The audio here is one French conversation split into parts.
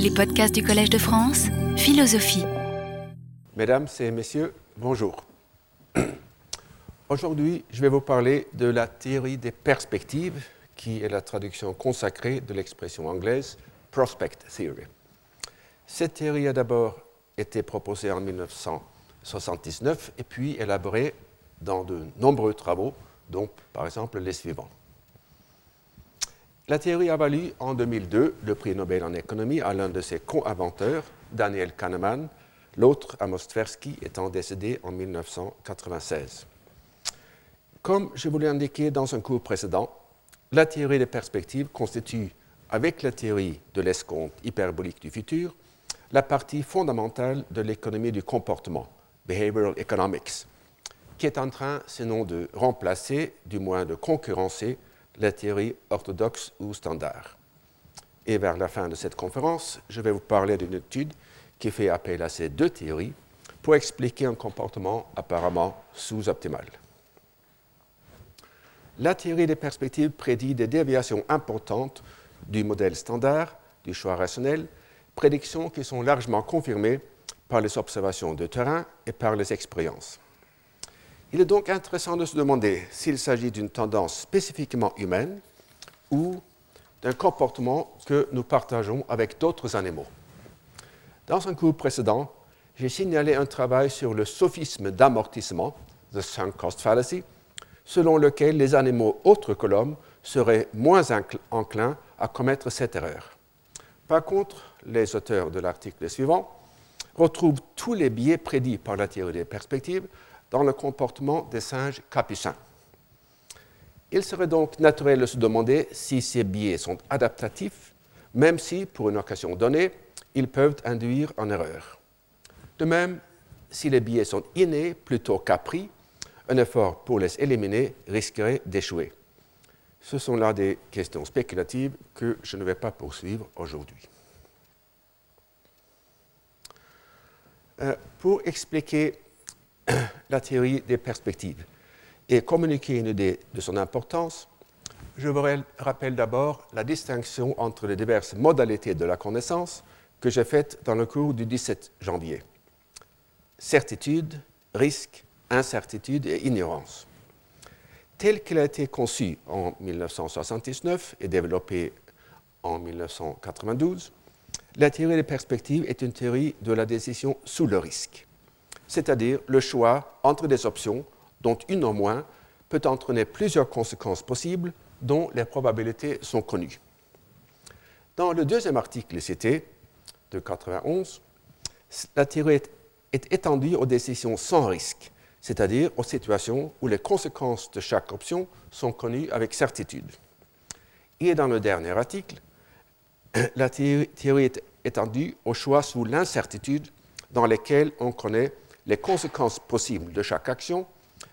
Les podcasts du Collège de France, philosophie. Mesdames et messieurs, bonjour. Aujourd'hui, je vais vous parler de la théorie des perspectives, qui est la traduction consacrée de l'expression anglaise prospect theory. Cette théorie a d'abord été proposée en 1979 et puis élaborée dans de nombreux travaux, dont par exemple les suivants. La théorie a valu en 2002 le prix Nobel en économie à l'un de ses co-inventeurs, Daniel Kahneman, l'autre Amos Tversky étant décédé en 1996. Comme je vous l'ai indiqué dans un cours précédent, la théorie des perspectives constitue, avec la théorie de l'escompte hyperbolique du futur, la partie fondamentale de l'économie du comportement, Behavioral Economics, qui est en train, sinon de remplacer, du moins de concurrencer, la théorie orthodoxe ou standard. Et vers la fin de cette conférence, je vais vous parler d'une étude qui fait appel à ces deux théories pour expliquer un comportement apparemment sous-optimal. La théorie des perspectives prédit des déviations importantes du modèle standard, du choix rationnel, prédictions qui sont largement confirmées par les observations de terrain et par les expériences. Il est donc intéressant de se demander s'il s'agit d'une tendance spécifiquement humaine ou d'un comportement que nous partageons avec d'autres animaux. Dans un cours précédent, j'ai signalé un travail sur le sophisme d'amortissement, the sunk cost fallacy, selon lequel les animaux autres que l'homme seraient moins enclins à commettre cette erreur. Par contre, les auteurs de l'article suivant retrouvent tous les biais prédits par la théorie des perspectives dans le comportement des singes capucins. Il serait donc naturel de se demander si ces biais sont adaptatifs, même si, pour une occasion donnée, ils peuvent induire en erreur. De même, si les biais sont innés plutôt qu'appris, un effort pour les éliminer risquerait d'échouer. Ce sont là des questions spéculatives que je ne vais pas poursuivre aujourd'hui. Euh, pour expliquer la théorie des perspectives et communiquer une idée de son importance, je vous rappelle d'abord la distinction entre les diverses modalités de la connaissance que j'ai faites dans le cours du 17 janvier. Certitude, risque, incertitude et ignorance. Telle qu'elle a été conçue en 1979 et développée en 1992, la théorie des perspectives est une théorie de la décision sous le risque c'est-à-dire le choix entre des options dont une au moins peut entraîner plusieurs conséquences possibles dont les probabilités sont connues. Dans le deuxième article cité, de 91, la théorie est étendue aux décisions sans risque, c'est-à-dire aux situations où les conséquences de chaque option sont connues avec certitude. Et dans le dernier article, la théorie est étendue aux choix sous l'incertitude dans lesquels on connaît les conséquences possibles de chaque action,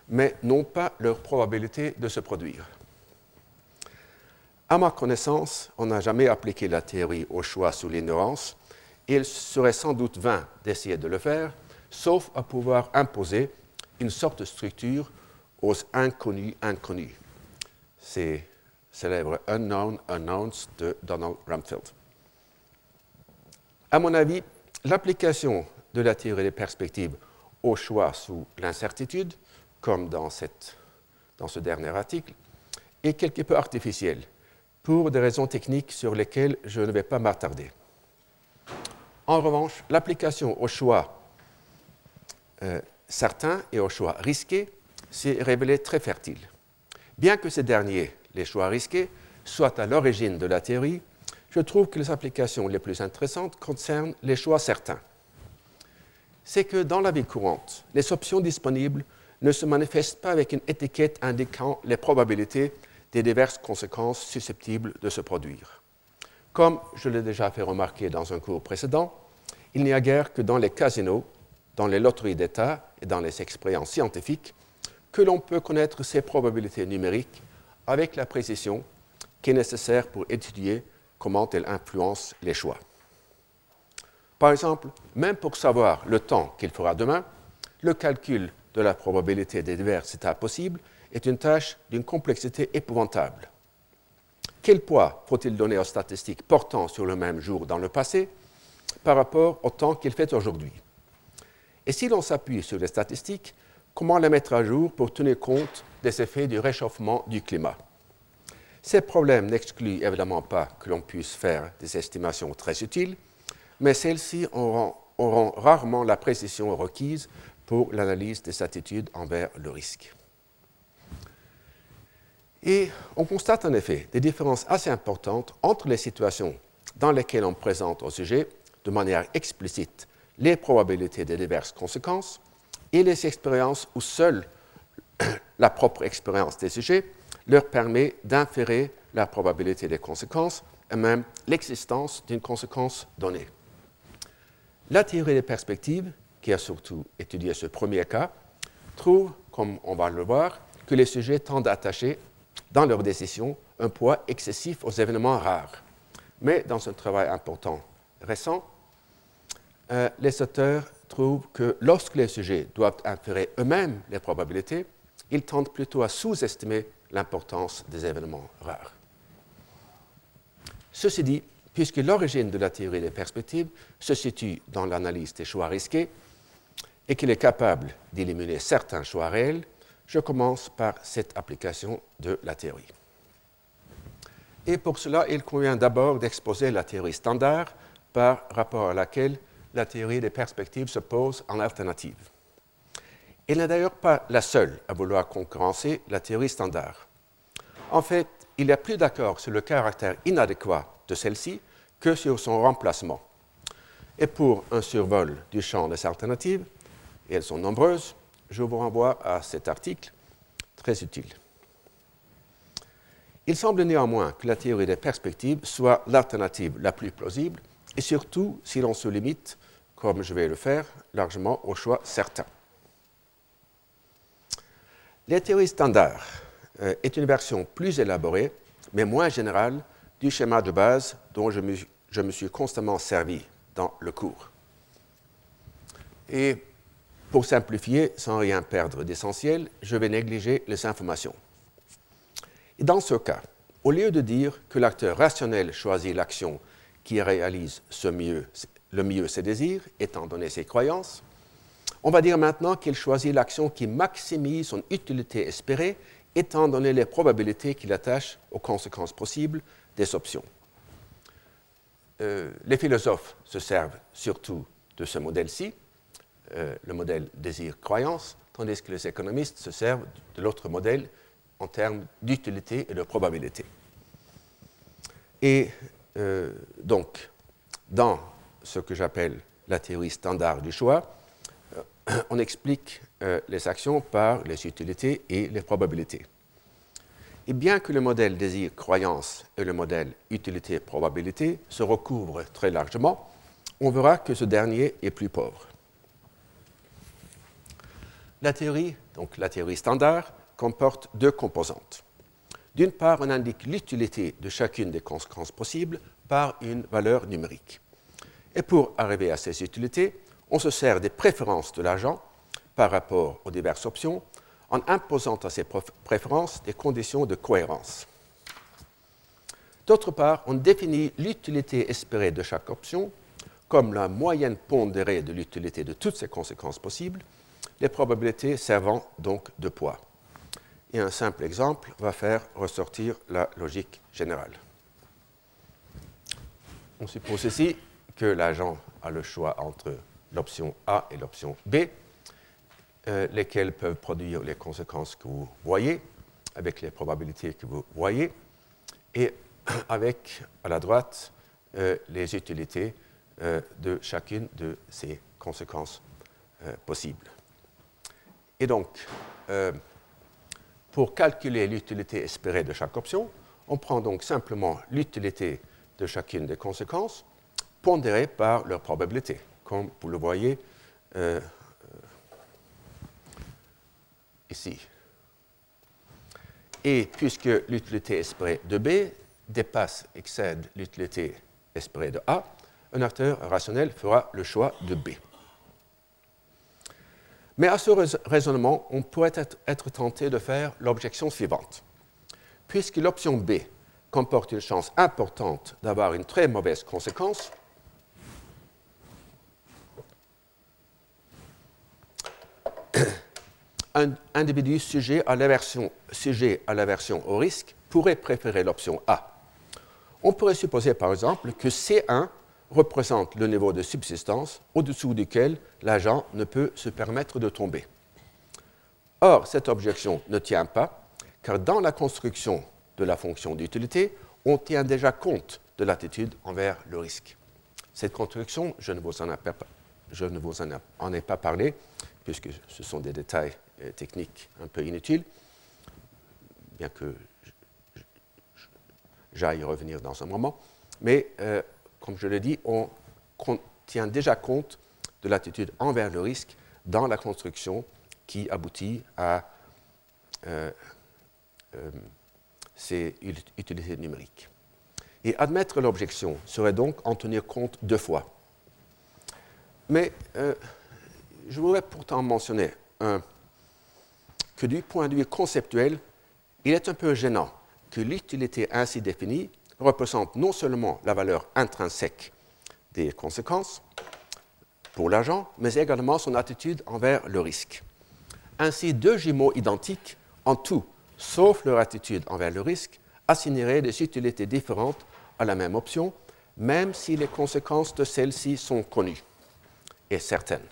mais non pas leur probabilité de se produire. À ma connaissance, on n'a jamais appliqué la théorie au choix sous l'ignorance, et il serait sans doute vain d'essayer de le faire, sauf à pouvoir imposer une sorte de structure aux inconnus inconnus. C'est célèbre Unknown Unknowns de Donald Rumsfeld. À mon avis, l'application de la théorie des perspectives au choix sous l'incertitude, comme dans, ce dernier article, est quelque peu artificiel, pour des raisons techniques sur lesquelles je ne vais pas m'attarder. En revanche, l'application au choix euh, certain et au choix risqué s'est révélée très fertile. Bien que ces derniers, les choix risqués, soient à l'origine de la théorie, je trouve que les applications les plus intéressantes concernent les choix certains c'est que dans la vie courante, les options disponibles ne se manifestent pas avec une étiquette indiquant les probabilités des diverses conséquences susceptibles de se produire. Comme je l'ai déjà fait remarquer dans un cours précédent, il n'y a guère que dans les casinos, dans les loteries d'État et dans les expériences scientifiques que l'on peut connaître ces probabilités numériques avec la précision qui est nécessaire pour étudier comment elles influencent les choix. Par exemple, même pour savoir le temps qu'il fera demain, le calcul de la probabilité des divers états possibles est une tâche d'une complexité épouvantable. Quel poids faut-il donner aux statistiques portant sur le même jour dans le passé par rapport au temps qu'il fait aujourd'hui? Et si l'on s'appuie sur les statistiques, comment les mettre à jour pour tenir compte des effets du réchauffement du climat? Ces problèmes n'excluent évidemment pas que l'on puisse faire des estimations très utiles, mais celles-ci auront, rarement la précision requise pour l'analyse des attitudes envers le risque. Et on constate en effet des différences assez importantes entre les situations dans lesquelles on présente au sujet de manière explicite les probabilités des diverses conséquences et les expériences où seule la propre expérience des sujets leur permet d'inférer la probabilité des conséquences et même l'existence d'une conséquence donnée. La théorie des perspectives, qui a surtout étudié ce premier cas, trouve, comme on va le voir, que les sujets tendent à attacher dans leurs décisions un poids excessif aux événements rares. Mais dans un travail important récent, euh, les auteurs trouvent que lorsque les sujets doivent inférer eux-mêmes les probabilités, ils tendent plutôt à sous-estimer l'importance des événements rares. Ceci dit, puisque l'origine de la théorie des perspectives se situe dans l'analyse des choix risqués et qu'il est capable d'éliminer certains choix réels, je commence par cette application de la théorie. Et pour cela, il convient d'abord d'exposer la théorie standard par rapport à laquelle la théorie des perspectives se pose en alternative. Elle n'est d'ailleurs pas la seule à vouloir concurrencer la théorie standard. En fait, il y a plus d'accord sur le caractère inadéquat de celle-ci que sur son remplacement. Et pour un survol du champ des alternatives, et elles sont nombreuses, je vous renvoie à cet article très utile. Il semble néanmoins que la théorie des perspectives soit l'alternative la plus plausible, et surtout si l'on se limite, comme je vais le faire, largement au choix certain. La théorie standard euh, est une version plus élaborée, mais moins générale, du schéma de base dont je me, suis constamment servi dans le cours. Et pour simplifier, sans rien perdre d'essentiel, je vais négliger les informations. Et dans ce cas, au lieu de dire que l'acteur rationnel choisit l'action qui réalise le mieux ses désirs, étant donné ses croyances, on va dire maintenant qu'il choisit l'action qui maximise son utilité espérée, étant donné les probabilités qu'il attache aux conséquences possibles des options. Euh, les philosophes se servent surtout de ce modèle-ci, euh, le modèle désir-croyance, tandis que les économistes se servent de l'autre modèle en termes d'utilité et de probabilité. Et euh, donc, dans ce que j'appelle la théorie standard du choix, on explique les actions par les utilités et les probabilités. Et bien que le modèle désir-croyance et le modèle utilité-probabilité se recouvrent très largement, on verra que ce dernier est plus pauvre. La théorie, donc la théorie standard, comporte deux composantes. D'une part, on indique l'utilité de chacune des conséquences possibles par une valeur numérique. Et pour arriver à ces utilités, on se sert des préférences de l'agent par rapport aux diverses options en imposant à ces préférences des conditions de cohérence. D'autre part, on définit l'utilité espérée de chaque option comme la moyenne pondérée de l'utilité de toutes ces conséquences possibles les probabilités servant donc de poids. Et un simple exemple va faire ressortir la logique générale. On suppose ici que l'agent a le choix entre l'option A et l'option B, euh, lesquelles peuvent produire les conséquences que vous voyez, avec les probabilités que vous voyez, et avec, à la droite, euh, les utilités euh, de chacune de ces conséquences possibles. Et donc, pour calculer l'utilité espérée de chaque option, on prend donc simplement l'utilité de chacune des conséquences pondérée par leur probabilité, comme vous le voyez Et puisque l'utilité espérée de B dépasse, excède l'utilité espérée de A, un acteur rationnel fera le choix de B. Mais à ce raisonnement, on pourrait être, tenté de faire l'objection suivante. Puisque l'option B comporte une chance importante d'avoir une très mauvaise conséquence, un individu sujet à l'aversion, au risque pourrait préférer l'option A. On pourrait supposer par exemple que C1 représente le niveau de subsistance au-dessous duquel l'agent ne peut se permettre de tomber. Or, cette objection ne tient pas, car dans la construction de la fonction d'utilité, on tient déjà compte de l'attitude envers le risque. Cette construction, je ne vous en ai pas parlé, puisque ce sont des détails euh, techniques un peu inutiles, bien que j'aille revenir dans un moment. Mais, euh, comme je l'ai dit, on tient déjà compte de l'attitude envers le risque dans la construction qui aboutit à euh, ces utilités numériques. Et admettre l'objection serait donc en tenir compte deux fois. Mais je voudrais pourtant mentionner que du point de vue conceptuel, il est un peu gênant que l'utilité ainsi définie représente non seulement la valeur intrinsèque des conséquences pour l'agent, mais également son attitude envers le risque. Ainsi, deux jumeaux identiques, en tout, sauf leur attitude envers le risque, assigneraient des utilités différentes à la même option, même si les conséquences de celle-ci sont connues et certaines.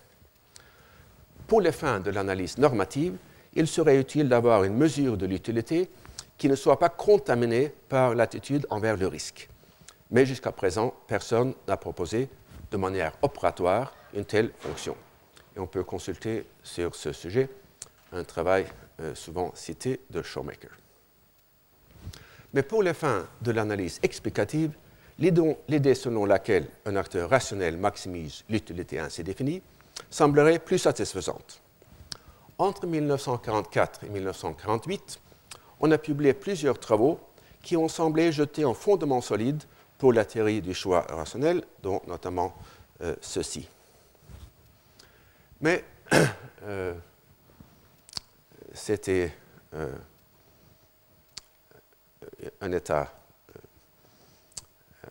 Pour les fins de l'analyse normative, il serait utile d'avoir une mesure de l'utilité qui ne soit pas contaminée par l'attitude envers le risque. Mais jusqu'à présent, personne n'a proposé de manière opératoire une telle fonction. Et on peut consulter sur ce sujet un travail euh, souvent cité de Showmaker. Mais pour les fins de l'analyse explicative, l'idée selon laquelle un acteur rationnel maximise l'utilité ainsi définie semblerait plus satisfaisante. Entre 1944 et 1948, on a publié plusieurs travaux qui ont semblé jeter un fondement solide pour la théorie du choix rationnel, dont notamment euh, ceci. Mais euh, c'était euh, un état,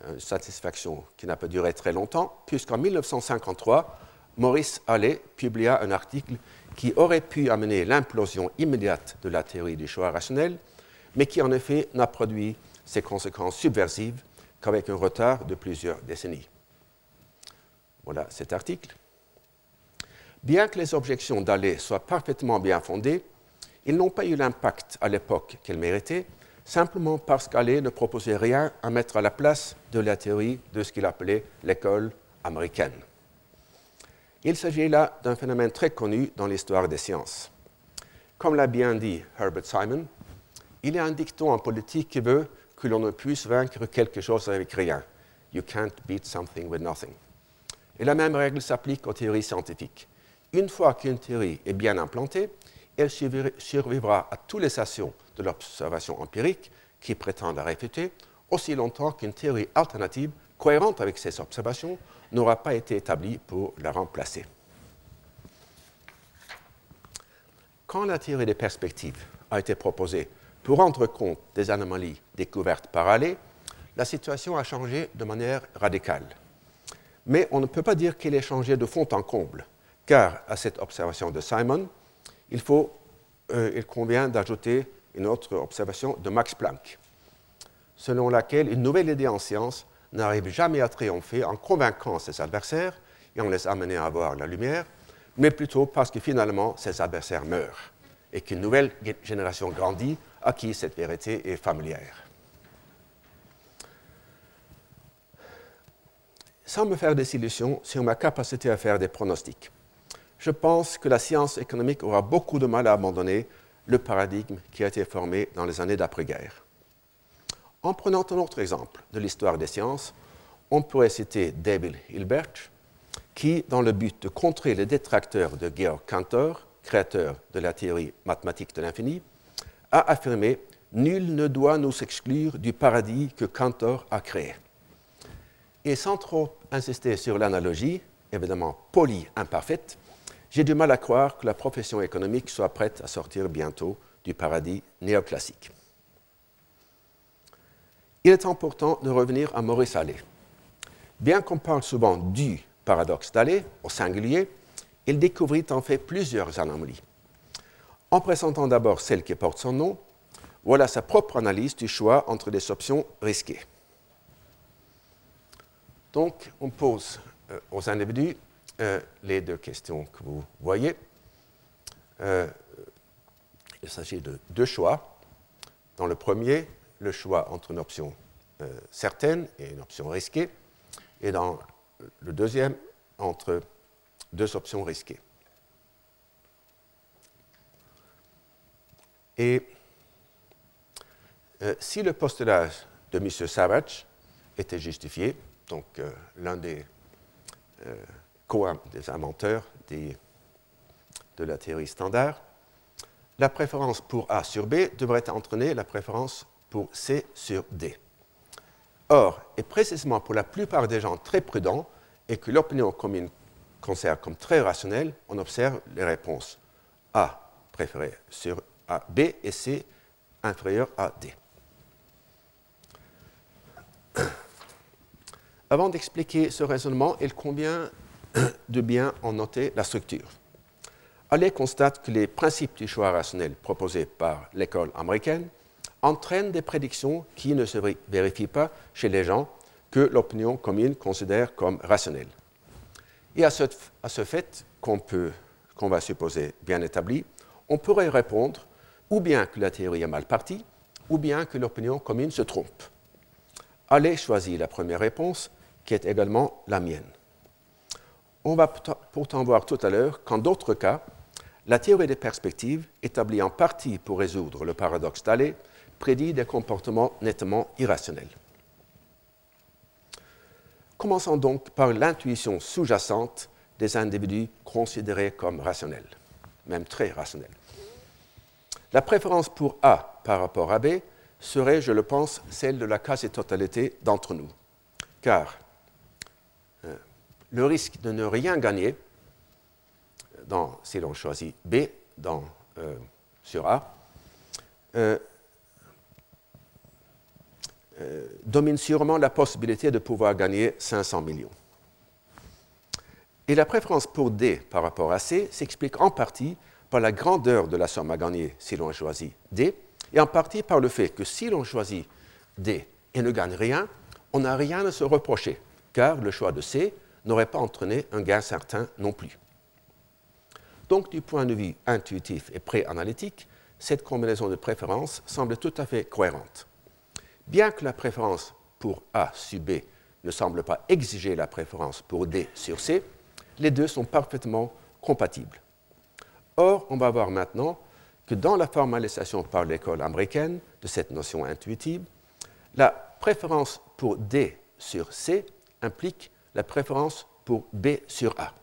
une satisfaction qui n'a pas duré très longtemps, puisqu'en 1953, Maurice Allais publia un article qui aurait pu amener l'implosion immédiate de la théorie du choix rationnel, mais qui en effet n'a produit ses conséquences subversives qu'avec un retard de plusieurs décennies. Voilà cet article. Bien que les objections d'Allais soient parfaitement bien fondées, ils n'ont pas eu l'impact à l'époque qu'elles méritaient, simplement parce qu'Allais ne proposait rien à mettre à la place de la théorie de ce qu'il appelait l'école américaine. Il s'agit là d'un phénomène très connu dans l'histoire des sciences. Comme l'a bien dit Herbert Simon, il y a un dicton en politique qui veut que l'on ne puisse vaincre quelque chose avec rien. You can't beat something with nothing. Et la même règle s'applique aux théories scientifiques. Une fois qu'une théorie est bien implantée, elle survivra à tous les stations de l'observation empirique qui prétendent la réfuter, aussi longtemps qu'une théorie alternative, cohérente avec ces observations, n'aura pas été établi pour la remplacer. Quand la théorie des perspectives a été proposée pour rendre compte des anomalies découvertes par Allais, la situation a changé de manière radicale. Mais on ne peut pas dire qu'elle ait changé de fond en comble, car à cette observation de Simon, euh, il convient d'ajouter une autre observation de Max Planck, selon laquelle une nouvelle idée en science n'arrive jamais à triompher en convainquant ses adversaires et en les amenant à voir la lumière, mais plutôt parce que finalement ses adversaires meurent et qu'une nouvelle génération grandit à qui cette vérité est familière. Sans me faire des illusions sur ma capacité à faire des pronostics, je pense que la science économique aura beaucoup de mal à abandonner le paradigme qui a été formé dans les années d'après-guerre. En prenant un autre exemple de l'histoire des sciences, on pourrait citer David Hilbert, qui, dans le but de contrer les détracteurs de Georg Cantor, créateur de la théorie mathématique de l'infini, a affirmé Nul ne doit nous exclure du paradis que Cantor a créé. Et sans trop insister sur l'analogie, évidemment polie, imparfaite, j'ai du mal à croire que la profession économique soit prête à sortir bientôt du paradis néoclassique. Il est important de revenir à Maurice Allais. Bien qu'on parle souvent du paradoxe d'Allais, au singulier, il découvrit en fait plusieurs anomalies. En présentant d'abord celle qui porte son nom, voilà sa propre analyse du choix entre des options risquées. Donc, on pose euh, aux individus euh, les deux questions que vous voyez. Euh, il s'agit de deux choix. Dans le premier, le choix entre une option certaine et une option risquée. Et dans le deuxième, entre deux options risquées. Et si le postulat de M. Savage était justifié, donc euh, l'un des euh, co-des inventeurs de la théorie standard, la préférence pour A sur B devrait entraîner la préférence pour C sur D. Or, et précisément pour la plupart des gens très prudents et que l'opinion commune considère comme très rationnelle, on observe les réponses A préférée sur A, B et C inférieure à D. Avant d'expliquer ce raisonnement, il convient de bien en noter la structure. Allais constate que les principes du choix rationnel proposés par l'école américaine entraînent des prédictions qui ne se vérifient pas chez les gens que l'opinion commune considère comme rationnelles. Et à ce, à ce fait qu'on qu'on va supposer bien établi, on pourrait répondre ou bien que la théorie est mal partie, ou bien que l'opinion commune se trompe. Allez choisir la première réponse qui est également la mienne. On va pourtant voir tout à l'heure qu'en d'autres cas, la théorie des perspectives, établie en partie pour résoudre le paradoxe d'Allais, prédit des comportements nettement irrationnels. Commençons donc par l'intuition sous-jacente des individus considérés comme rationnels, même très rationnels. La préférence pour A par rapport à B serait, je le pense, celle de la quasi-totalité d'entre nous, car le risque de ne rien gagner, dans, si l'on choisit B dans, euh, sur A, euh, euh, domine sûrement la possibilité de pouvoir gagner 500 millions. Et la préférence pour D par rapport à C s'explique en partie par la grandeur de la somme à gagner si l'on choisit D, et en partie par le fait que si l'on choisit D et ne gagne rien, on n'a rien à se reprocher, car le choix de C n'aurait pas entraîné un gain certain non plus. Donc, du point de vue intuitif et pré-analytique, cette combinaison de préférences semble tout à fait cohérente. Bien que la préférence pour A sur B ne semble pas exiger la préférence pour D sur C, les deux sont parfaitement compatibles. Or, on va voir maintenant que dans la formalisation par l'école américaine de cette notion intuitive, la préférence pour D sur C implique la préférence pour B sur A,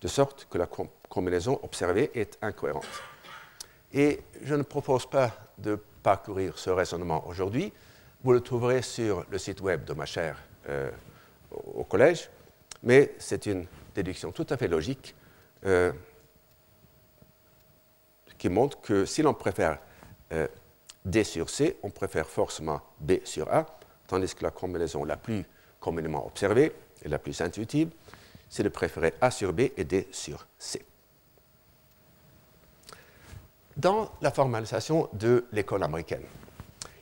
de sorte que la combinaison observée est incohérente. Et je ne propose pas de parcourir ce raisonnement aujourd'hui. Vous le trouverez sur le site web de ma chère euh, au collège, mais c'est une déduction tout à fait logique euh, qui montre que si l'on préfère euh, D sur C, on préfère forcément B sur A, tandis que la combinaison la plus communément observée et la plus intuitive, c'est de préférer A sur B et D sur C. Dans la formalisation de l'école américaine,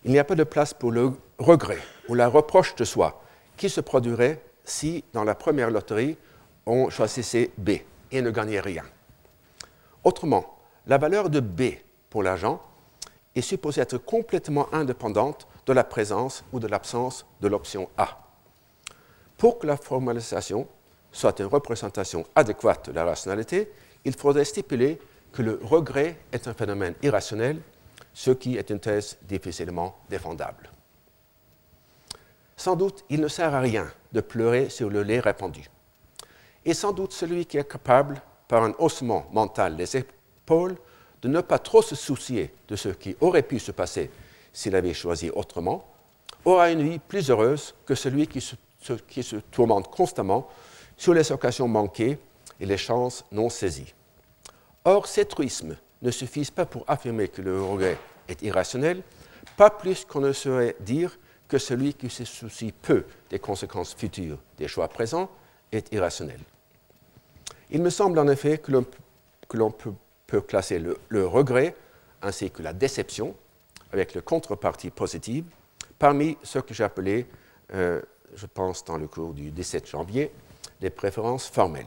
il n'y a pas de place pour le regret ou la reproche de soi qui se produirait si, dans la première loterie, on choisissait B et ne gagnait rien. Autrement, la valeur de B pour l'argent est supposée être complètement indépendante de la présence ou de l'absence de l'option A. Pour que la formalisation soit une représentation adéquate de la rationalité, il faudrait stipuler que le regret est un phénomène irrationnel, ce qui est une thèse difficilement défendable. Sans doute, il ne sert à rien de pleurer sur le lait répandu. Et sans doute celui qui est capable, par un haussement mental des épaules, de ne pas trop se soucier de ce qui aurait pu se passer s'il avait choisi autrement, aura une vie plus heureuse que celui qui se tourmente constamment sur les occasions manquées et les chances non saisies. Or, cet truisme ne suffit pas pour affirmer que le regret est irrationnel, pas plus qu'on ne saurait dire que celui qui se soucie peu des conséquences futures des choix présents est irrationnel. Il me semble en effet que l'on peut classer le, regret ainsi que la déception, avec le contrepartie positive, parmi ce que appelé, euh, je pense dans le cours du 17 janvier, les préférences formelles.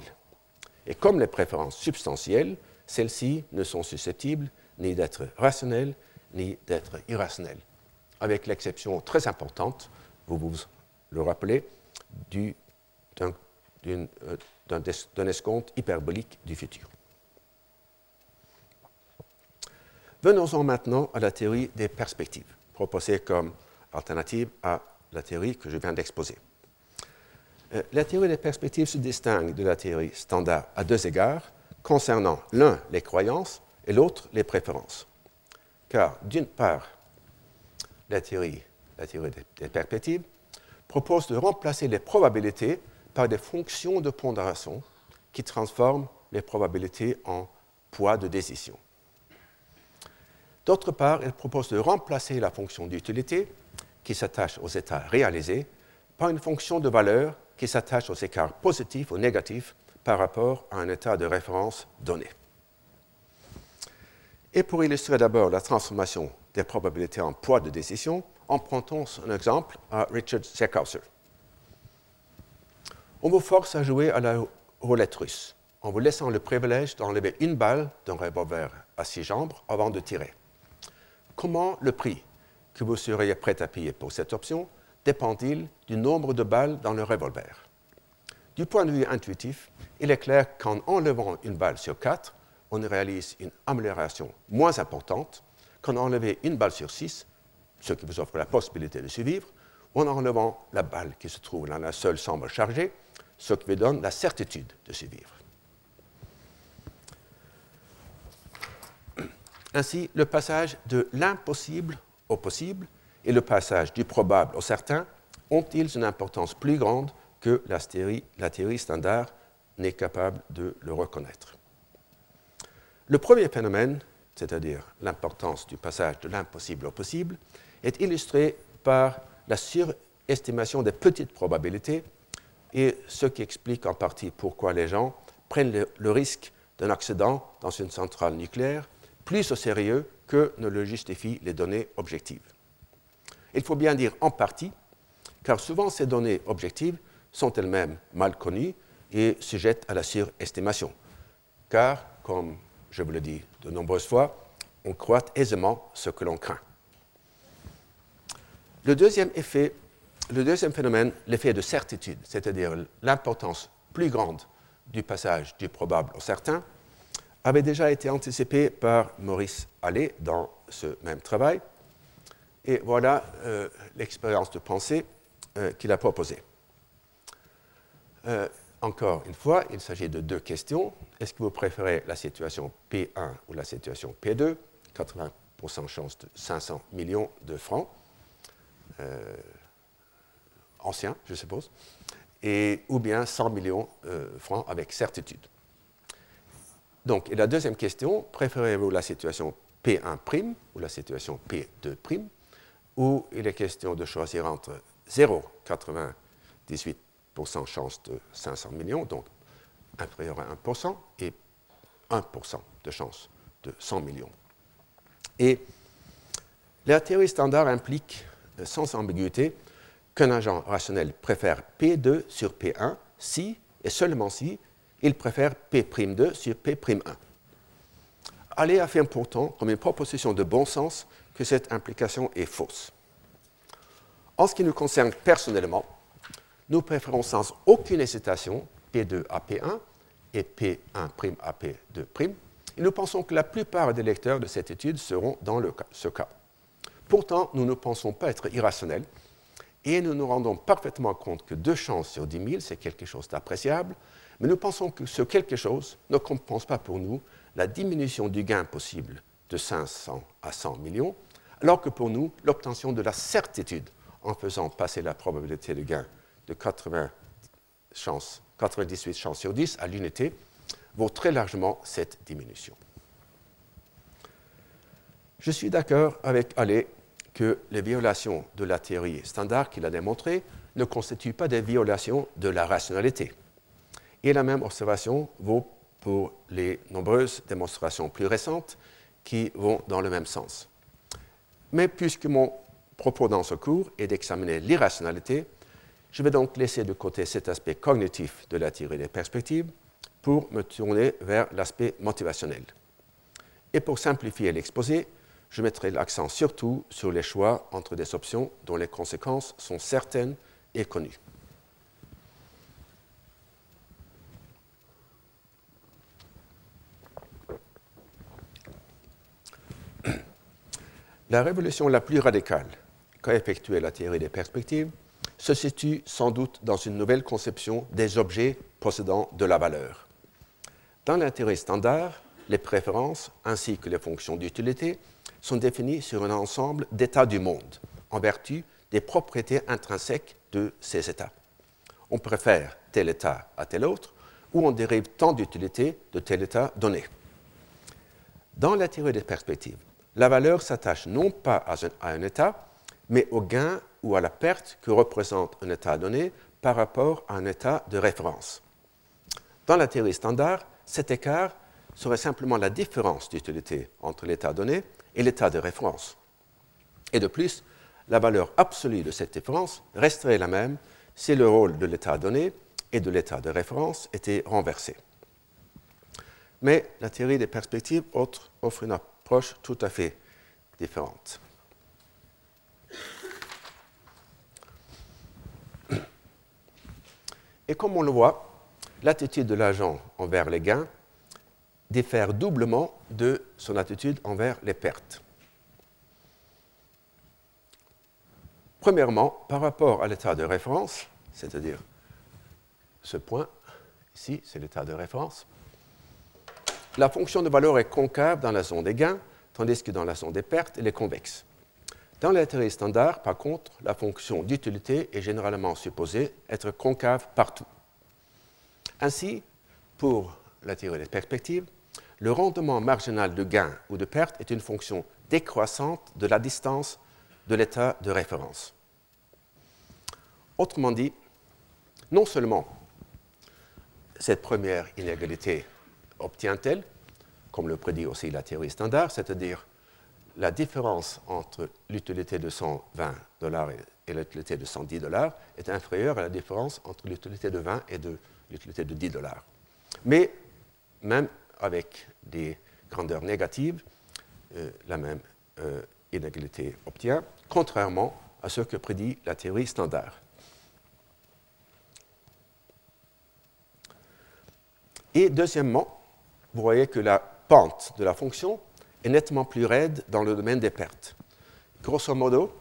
Et comme les préférences substantielles, celles-ci ne sont susceptibles ni d'être rationnelles ni d'être irrationnelles, avec l'exception très importante, vous vous le rappelez, d'un euh, escompte hyperbolique du futur. Venons-en maintenant à la théorie des perspectives, proposée comme alternative à la théorie que je viens d'exposer. Euh, la théorie des perspectives se distingue de la théorie standard à deux égards, concernant l'un les croyances et l'autre les préférences. Car d'une part, la théorie, des perspectives propose de remplacer les probabilités par des fonctions de pondération qui transforment les probabilités en poids de décision. D'autre part, elle propose de remplacer la fonction d'utilité, qui s'attache aux états réalisés, par une fonction de valeur qui s'attache aux écarts positifs ou négatifs par rapport à un état de référence donné. Et pour illustrer d'abord la transformation des probabilités en poids de décision, empruntons un exemple à Richard Zeckhauser. On vous force à jouer à la roulette russe en vous laissant le privilège d'enlever une balle d'un revolver à six jambes avant de tirer. Comment le prix que vous seriez prêt à payer pour cette option dépend-il du nombre de balles dans le revolver? Du point de vue intuitif, il est clair qu'en enlevant une balle sur quatre, on réalise une amélioration moins importante qu'en enlevant une balle sur six, ce qui vous offre la possibilité de survivre, ou en enlevant la balle qui se trouve dans la seule chambre chargée, ce qui vous donne la certitude de survivre. Ainsi, le passage de l'impossible au possible et le passage du probable au certain ont-ils une importance plus grande que la théorie, standard n'est capable de le reconnaître Le premier phénomène, c'est-à-dire l'importance du passage de l'impossible au possible, est illustré par la surestimation des petites probabilités et ce qui explique en partie pourquoi les gens prennent le risque d'un accident dans une centrale nucléaire plus au sérieux que ne le justifient les données objectives. Il faut bien dire en partie, car souvent ces données objectives sont elles-mêmes mal connues et sujettes à la surestimation. Car, comme je vous le dis de nombreuses fois, on croit aisément ce que l'on craint. Le deuxième effet, le deuxième phénomène, l'effet de certitude, c'est-à-dire l'importance plus grande du passage du probable au certain, avait déjà été anticipé par Maurice Allais dans ce même travail. Et voilà euh, l'expérience de pensée euh, qu'il a proposée. Euh, encore une fois, il s'agit de deux questions. Est-ce que vous préférez la situation P1 ou la situation P2 80% chance de 500 millions de francs, anciens, je suppose, et, ou bien '100 millions de francs avec certitude. Donc, et la deuxième question, préférez-vous la situation P1' ou la situation P2', où il est question de choisir entre 0,98% chance de 500 millions, donc inférieur à 1%, et 1% de chance de 100 millions. Et la théorie standard implique, euh, sans ambiguïté, qu'un agent rationnel préfère P2 sur P1 si et seulement si il préfère P'2 sur P'1. Allais affirme pourtant, comme une proposition de bon sens, que cette implication est fausse. En ce qui nous concerne personnellement, nous préférons sans aucune hésitation P2 à P1 et P1' à P2', et nous pensons que la plupart des lecteurs de cette étude seront dans ce cas. Pourtant, nous ne pensons pas être irrationnels et nous nous rendons parfaitement compte que deux chances sur 10 000, c'est quelque chose d'appréciable, mais nous pensons que ce quelque chose ne compense pas pour nous la diminution du gain possible de 500 à 100 millions, alors que pour nous, l'obtention de la certitude en faisant passer la probabilité de gain de 80 chances, 98 chances sur 10 à l'unité vaut très largement cette diminution. Je suis d'accord avec Allais que les violations de la théorie standard qu'il a démontrées ne constituent pas des violations de la rationalité. Et la même observation vaut pour les nombreuses démonstrations plus récentes qui vont dans le même sens. Mais puisque mon propos dans ce cours est d'examiner l'irrationalité, je vais donc laisser de côté cet aspect cognitif de la théorie des perspectives pour me tourner vers l'aspect motivationnel. Et pour simplifier l'exposé, je mettrai l'accent surtout sur les choix entre des options dont les conséquences sont certaines et connues. La révolution la plus radicale qu'a effectuée la théorie des perspectives se situe sans doute dans une nouvelle conception des objets possédant de la valeur. Dans théorie standard, les préférences ainsi que les fonctions d'utilité sont définies sur un ensemble d'états du monde, en vertu des propriétés intrinsèques de ces états. On préfère tel état à tel autre, ou on dérive tant d'utilité de tel état donné. Dans la théorie des perspectives, la valeur s'attache non pas à un, état, mais au gain ou à la perte que représente un état donné par rapport à un état de référence. Dans la théorie standard, cet écart serait simplement la différence d'utilité entre l'état donné et l'état de référence. Et de plus, la valeur absolue de cette différence resterait la même si le rôle de l'état donné et de l'état de référence était renversé. Mais la théorie des perspectives offre une tout à fait différentes. Et comme on le voit, l'attitude de l'agent envers les gains diffère doublement de son attitude envers les pertes. Premièrement, par rapport à l'état de référence, c'est-à-dire ce point ici, c'est l'état de référence, la fonction de valeur est concave dans la zone des gains, tandis que dans la zone des pertes, elle est convexe. Dans la théorie standard, par contre, la fonction d'utilité est généralement supposée être concave partout. Ainsi, pour la théorie des perspectives, le rendement marginal de gain ou de perte est une fonction décroissante de la distance de l'état de référence. Autrement dit, non seulement cette première inégalité obtient-elle, comme le prédit aussi la théorie standard, c'est-à-dire la différence entre l'utilité de 120 dollars et l'utilité de 110 dollars est inférieure à la différence entre l'utilité de 20 et de l'utilité de 10 dollars. Mais même avec des grandeurs négatives, euh, la même euh, inégalité obtient, contrairement à ce que prédit la théorie standard. Et deuxièmement, vous voyez que la pente de la fonction est nettement plus raide dans le domaine des pertes. Grosso modo,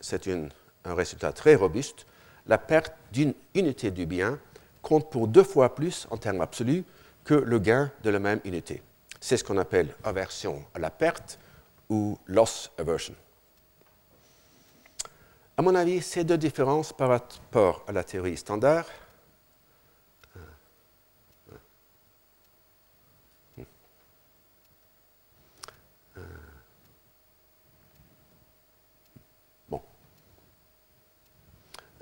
c'est un résultat très robuste. La perte d'une unité du bien compte pour deux fois plus en termes absolus que le gain de la même unité. C'est ce qu'on appelle aversion à la perte ou loss aversion. À mon avis, ces deux différences par rapport à la théorie standard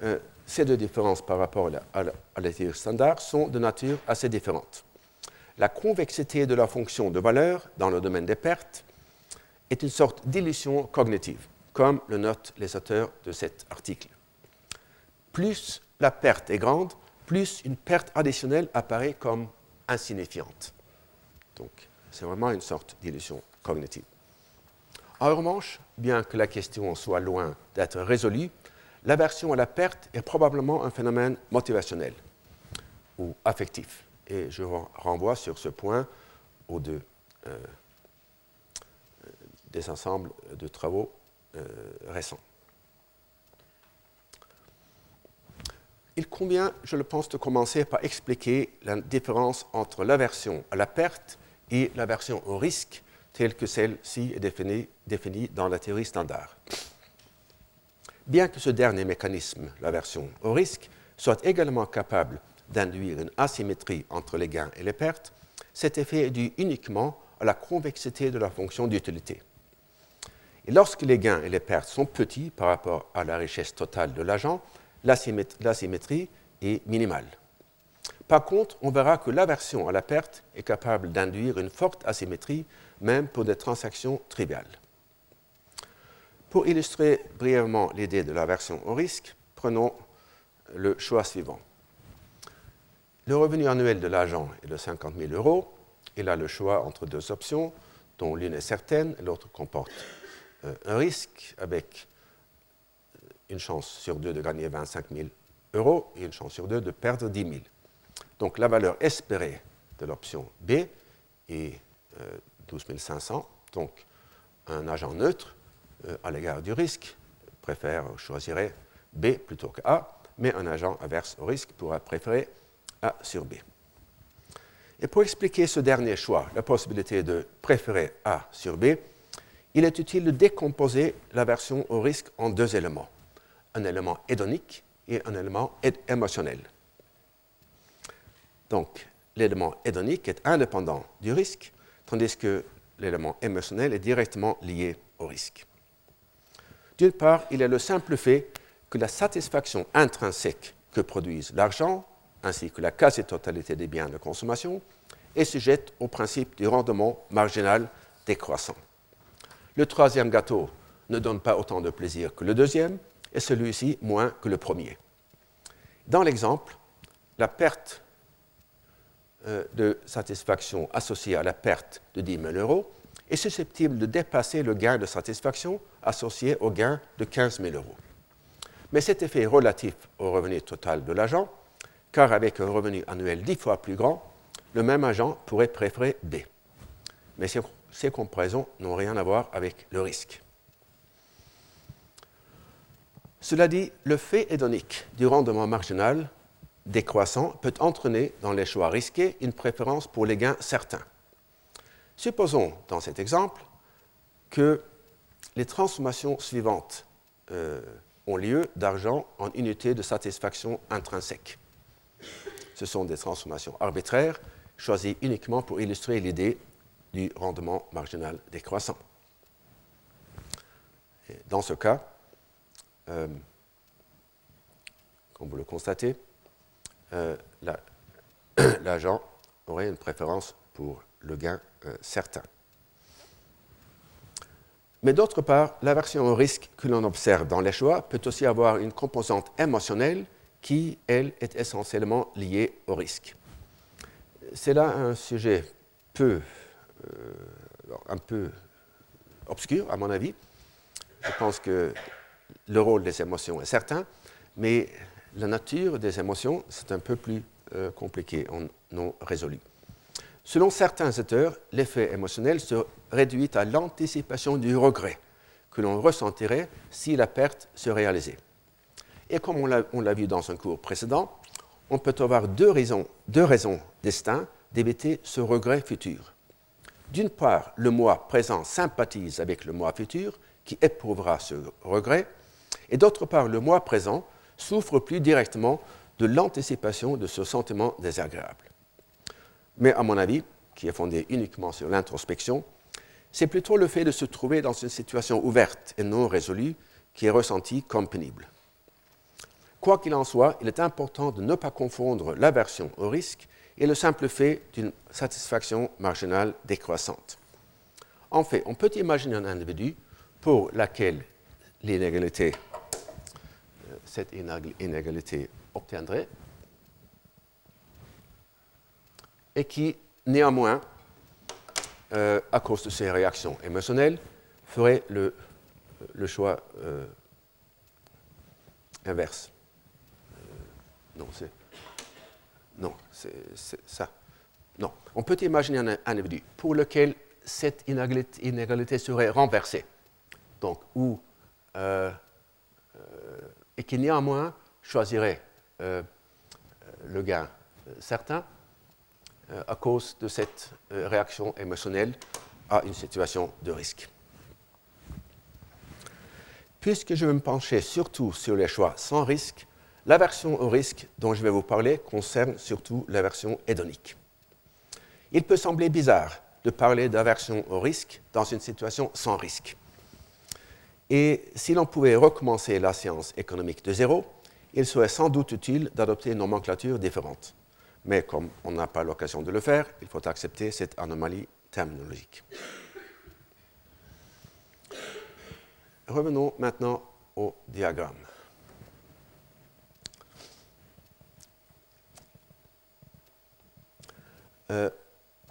Euh, ces deux différences par rapport à la, standard sont de nature assez différente. La convexité de la fonction de valeur dans le domaine des pertes est une sorte d'illusion cognitive, comme le notent les auteurs de cet article. Plus la perte est grande, plus une perte additionnelle apparaît comme insignifiante. Donc, c'est vraiment une sorte d'illusion cognitive. En revanche, bien que la question soit loin d'être résolue, l'aversion à la perte est probablement un phénomène motivationnel ou affectif. Et je renvoie sur ce point aux deux euh, des ensembles de travaux euh, récents. Il convient, je le pense, de commencer par expliquer la différence entre l'aversion à la perte et l'aversion au risque, telle que celle-ci est définie dans la théorie standard bien que ce dernier mécanisme, l'aversion au risque, soit également capable d'induire une asymétrie entre les gains et les pertes, cet effet est dû uniquement à la convexité de la fonction d'utilité. Et lorsque les gains et les pertes sont petits par rapport à la richesse totale de l'agent, l'asymétrie est minimale. Par contre, on verra que l'aversion à la perte est capable d'induire une forte asymétrie, même pour des transactions triviales. Pour illustrer brièvement l'idée de l'aversion au risque, prenons le choix suivant. Le revenu annuel de l'agent est de 50 000 euros. Il a le choix entre deux options, dont l'une est certaine l'autre comporte euh, un risque avec une chance sur deux de gagner 25 000 euros et une chance sur deux de perdre 10 000. Donc la valeur espérée de l'option B est 12 euh, 500. Donc un agent neutre à l'égard du risque préfère choisirait B plutôt que A, mais un agent averse au risque pourra préférer A sur B. Et pour expliquer ce dernier choix, la possibilité de préférer A sur B, il est utile de décomposer l'aversion au risque en deux éléments, un élément hédonique et un élément émotionnel. Donc, l'élément hédonique est indépendant du risque, tandis que l'élément émotionnel est directement lié au risque. D'une part, il y a le simple fait que la satisfaction intrinsèque que produisent l'argent, ainsi que la quasi-totalité des biens de consommation, est sujette au principe du rendement marginal décroissant. Le troisième gâteau ne donne pas autant de plaisir que le deuxième, et celui-ci moins que le premier. Dans l'exemple, la perte euh, de satisfaction associée à la perte de 10 000 euros est susceptible de dépasser le gain de satisfaction associé au gain de 15 000 euros. Mais cet effet est relatif au revenu total de l'agent, car avec un revenu annuel dix fois plus grand, le même agent pourrait préférer B. Mais ces, ces comparaisons n'ont rien à voir avec le risque. Cela dit, le fait hédonique du rendement marginal décroissant peut entraîner dans les choix risqués une préférence pour les gains certains. Supposons dans cet exemple que les transformations suivantes euh, ont lieu d'argent en unité de satisfaction intrinsèque. Ce sont des transformations arbitraires choisies uniquement pour illustrer l'idée du rendement marginal décroissant. dans ce cas, euh, comme vous le constatez, euh, l'agent aurait une préférence pour le gain euh, certain. Mais d'autre part, l'aversion au risque que l'on observe dans les choix peut aussi avoir une composante émotionnelle qui, elle, est essentiellement liée au risque. C'est là un sujet peu, euh, un peu obscur, à mon avis. Je pense que le rôle des émotions est certain, mais la nature des émotions, c'est un peu plus euh, compliqué, non résolu. Selon certains auteurs, l'effet émotionnel se réduit à l'anticipation du regret que l'on ressentirait si la perte se réalisait. Et comme on l'a vu dans un cours précédent, on peut avoir deux raisons, deux raisons d'éviter ce regret futur. D'une part, le moi présent sympathise avec le moi futur qui éprouvera ce regret, et d'autre part, le moi présent souffre plus directement de l'anticipation de ce sentiment désagréable. Mais à mon avis, qui est fondé uniquement sur l'introspection, c'est plutôt le fait de se trouver dans une situation ouverte et non résolue qui est ressenti comme pénible. Quoi qu'il en soit, il est important de ne pas confondre l'aversion au risque et le simple fait d'une satisfaction marginale décroissante. En fait, on peut imaginer un individu pour lequel l'inégalité cette inégalité obtiendrait, et qui, néanmoins, euh, à cause de ses réactions émotionnelles, ferait le, choix euh, inverse. Euh, non, c'est. Non, c'est ça. Non. On peut imaginer un, individu pour lequel cette inégalité, inégalité serait renversée. Donc, où et qui néanmoins choisirait le gain certain à cause de cette réaction émotionnelle à une situation de risque. Puisque je vais me pencher surtout sur les choix sans risque, l'aversion au risque dont je vais vous parler concerne surtout l'aversion hédonique. Il peut sembler bizarre de parler d'aversion au risque dans une situation sans risque. Et si l'on pouvait recommencer la science économique de zéro, il serait sans doute utile d'adopter une nomenclature différente. Mais comme on n'a pas l'occasion de le faire, il faut accepter cette anomalie terminologique. Revenons maintenant au diagramme. Euh,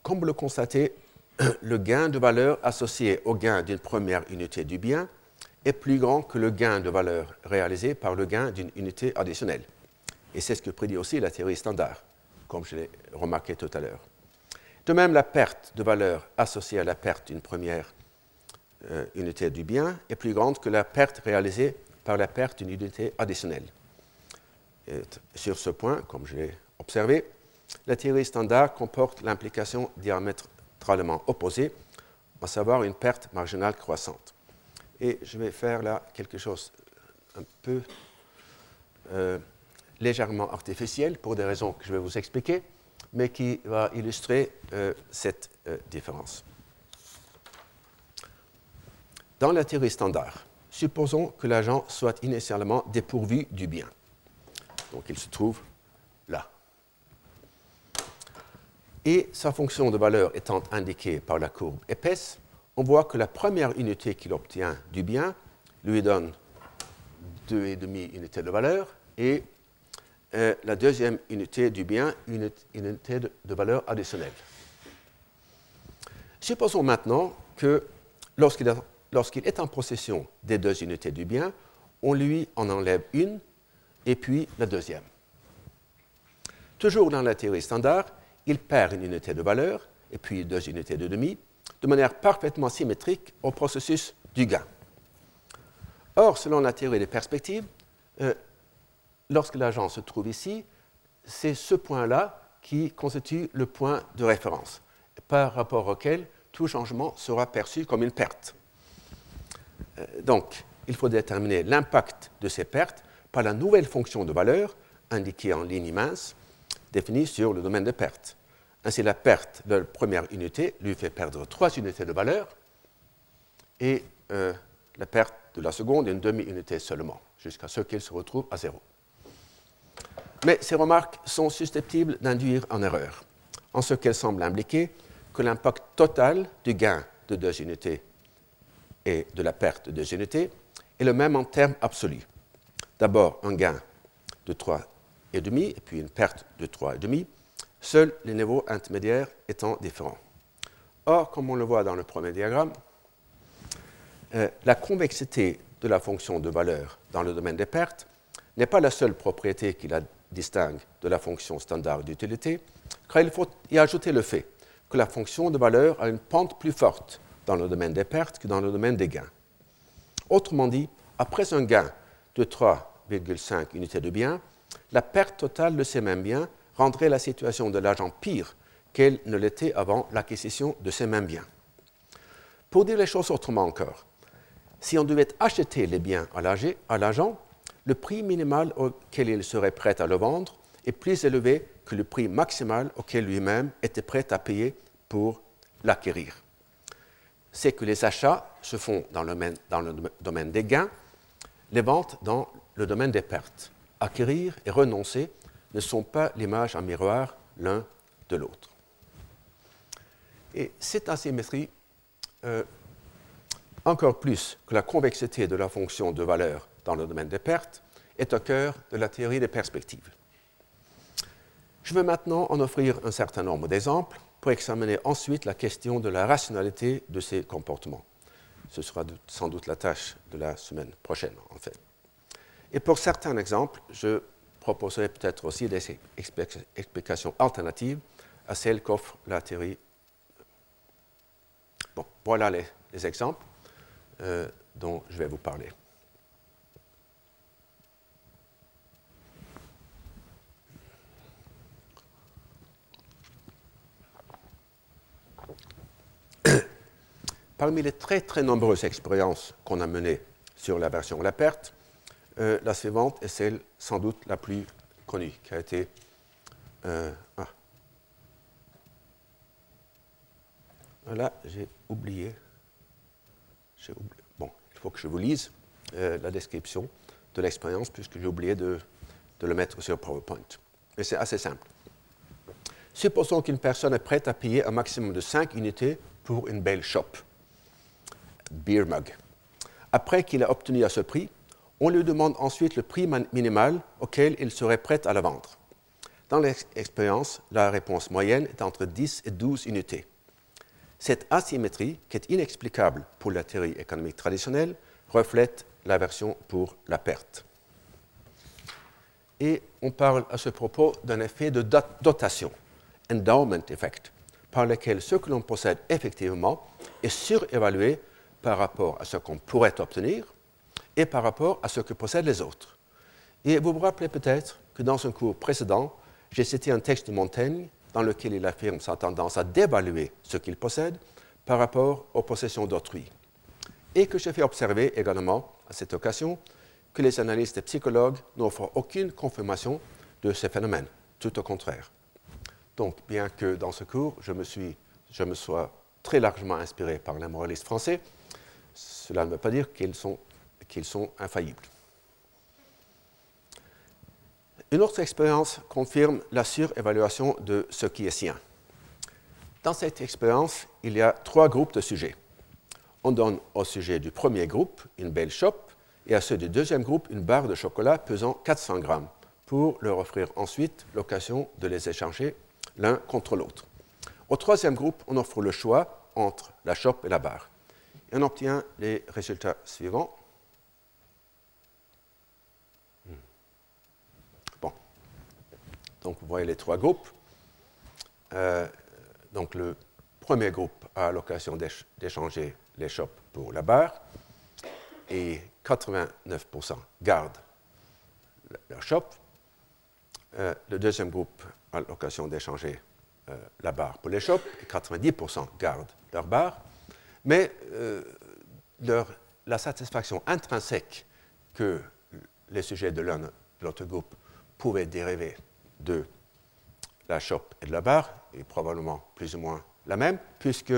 comme vous le constatez, le gain de valeur associé au gain d'une première unité du bien est plus grand que le gain de valeur réalisé par le gain d'une unité additionnelle. Et c'est ce que prédit aussi la théorie standard, comme je l'ai remarqué tout à l'heure. De même, la perte de valeur associée à la perte d'une première euh, unité du bien est plus grande que la perte réalisée par la perte d'une unité additionnelle. sur ce point, comme je l'ai observé, la théorie standard comporte l'implication diamétralement opposée, à savoir une perte marginale croissante. Et je vais faire là quelque chose un peu euh, légèrement artificiel pour des raisons que je vais vous expliquer, mais qui va illustrer euh, cette euh, différence. Dans la théorie standard, supposons que l'agent soit initialement dépourvu du bien. Donc il se trouve là. Et sa fonction de valeur étant indiquée par la courbe épaisse, on voit que la première unité qu'il obtient du bien lui donne 2,5 unités de valeur et la deuxième unité du bien, une unité de, valeur additionnelle. Supposons maintenant que lorsqu'il est en possession des deux unités du bien, on lui en enlève une et puis la deuxième. Toujours dans la théorie standard, il perd une unité de valeur et puis deux unités de demi, de manière parfaitement symétrique au processus du gain. Or, selon la théorie des perspectives, euh, lorsque l'agent se trouve ici, c'est ce point-là qui constitue le point de référence, par rapport auquel tout changement sera perçu comme une perte. Euh, donc, il faut déterminer l'impact de ces pertes par la nouvelle fonction de valeur indiquée en ligne mince, définie sur le domaine de perte. Ainsi, la perte de la première unité lui fait perdre trois unités de valeur et euh, la perte de la seconde une demi-unité seulement, jusqu'à ce qu'il se retrouve à zéro. Mais ces remarques sont susceptibles d'induire en erreur, en ce qu'elles semblent impliquer que l'impact total du gain de deux unités et de la perte de deux unités est le même en termes absolus. D'abord un gain de 3,5 et puis une perte de 3,5 seuls les niveaux intermédiaires étant différents. Or, comme on le voit dans le premier diagramme, euh, la convexité de la fonction de valeur dans le domaine des pertes n'est pas la seule propriété qui la distingue de la fonction standard d'utilité, car il faut y ajouter le fait que la fonction de valeur a une pente plus forte dans le domaine des pertes que dans le domaine des gains. Autrement dit, après un gain de 3,5 unités de bien, la perte totale de ces mêmes biens rendrait la situation de l'agent pire qu'elle ne l'était avant l'acquisition de ces mêmes biens. Pour dire les choses autrement encore, si on devait acheter les biens à l'agent, le prix minimal auquel il serait prêt à le vendre est plus élevé que le prix maximal auquel lui-même était prêt à payer pour l'acquérir. C'est que les achats se font dans le, domaine des gains, les ventes dans le domaine des pertes. Acquérir et renoncer ne sont pas l'image en miroir l'un de l'autre. Et cette asymétrie, euh, encore plus que la convexité de la fonction de valeur dans le domaine des pertes, est au cœur de la théorie des perspectives. Je vais maintenant en offrir un certain nombre d'exemples pour examiner ensuite la question de la rationalité de ces comportements. Ce sera sans doute la tâche de la semaine prochaine, en fait. Et pour certains exemples, je proposerai peut-être aussi des explications alternatives à celles qu'offre la théorie. Bon, voilà les, exemples euh, dont je vais vous parler. Parmi les très très nombreuses expériences qu'on a menées sur la version la perte, euh, la suivante est celle sans doute la plus connue, qui a été... Euh, ah. Voilà, j'ai oublié, Bon, il faut que je vous lise euh, la description de l'expérience, puisque j'ai oublié de, de, le mettre sur PowerPoint. Mais c'est assez simple. Supposons qu'une personne est prête à payer un maximum de 5 unités pour une belle chope, beer mug. Après qu'il a obtenu à ce prix, on lui demande ensuite le prix minimal auquel il serait prêt à la vendre. Dans l'expérience, la réponse moyenne est entre 10 et 12 unités. Cette asymétrie, qui est inexplicable pour la théorie économique traditionnelle, reflète l'aversion pour la perte. Et on parle à ce propos d'un effet de dotation, endowment effect, par lequel ce que l'on possède effectivement est surévalué par rapport à ce qu'on pourrait obtenir et par rapport à ce que possèdent les autres. Et vous vous rappelez peut-être que dans un cours précédent, j'ai cité un texte de Montaigne dans lequel il affirme sa tendance à dévaluer ce qu'il possède par rapport aux possessions d'autrui. Et que j'ai fait observer également à cette occasion que les analystes et psychologues n'offrent aucune confirmation de ce phénomène, tout au contraire. Donc, bien que dans ce cours, je me, suis, je me sois très largement inspiré par les moralistes français, cela ne veut pas dire qu'ils sont, infaillibles. Une autre expérience confirme la surévaluation de ce qui est sien. Dans cette expérience, il y a trois groupes de sujets. On donne au sujet du premier groupe une belle chope et à ceux du deuxième groupe une barre de chocolat pesant 400 grammes pour leur offrir ensuite l'occasion de les échanger l'un contre l'autre. Au troisième groupe, on offre le choix entre la chope et la barre. On obtient les résultats suivants. Donc vous voyez les trois groupes. Euh, donc le premier groupe a l'occasion d'échanger les chopes pour la barre et 89% gardent leur chope. Euh, le deuxième groupe a l'occasion d'échanger euh, la barre pour les chopes et 90% gardent leur barre. Mais la satisfaction intrinsèque que les sujets de l'un de l'autre groupe pouvaient dériver de la chope et de la barre est probablement plus ou moins la même, puisque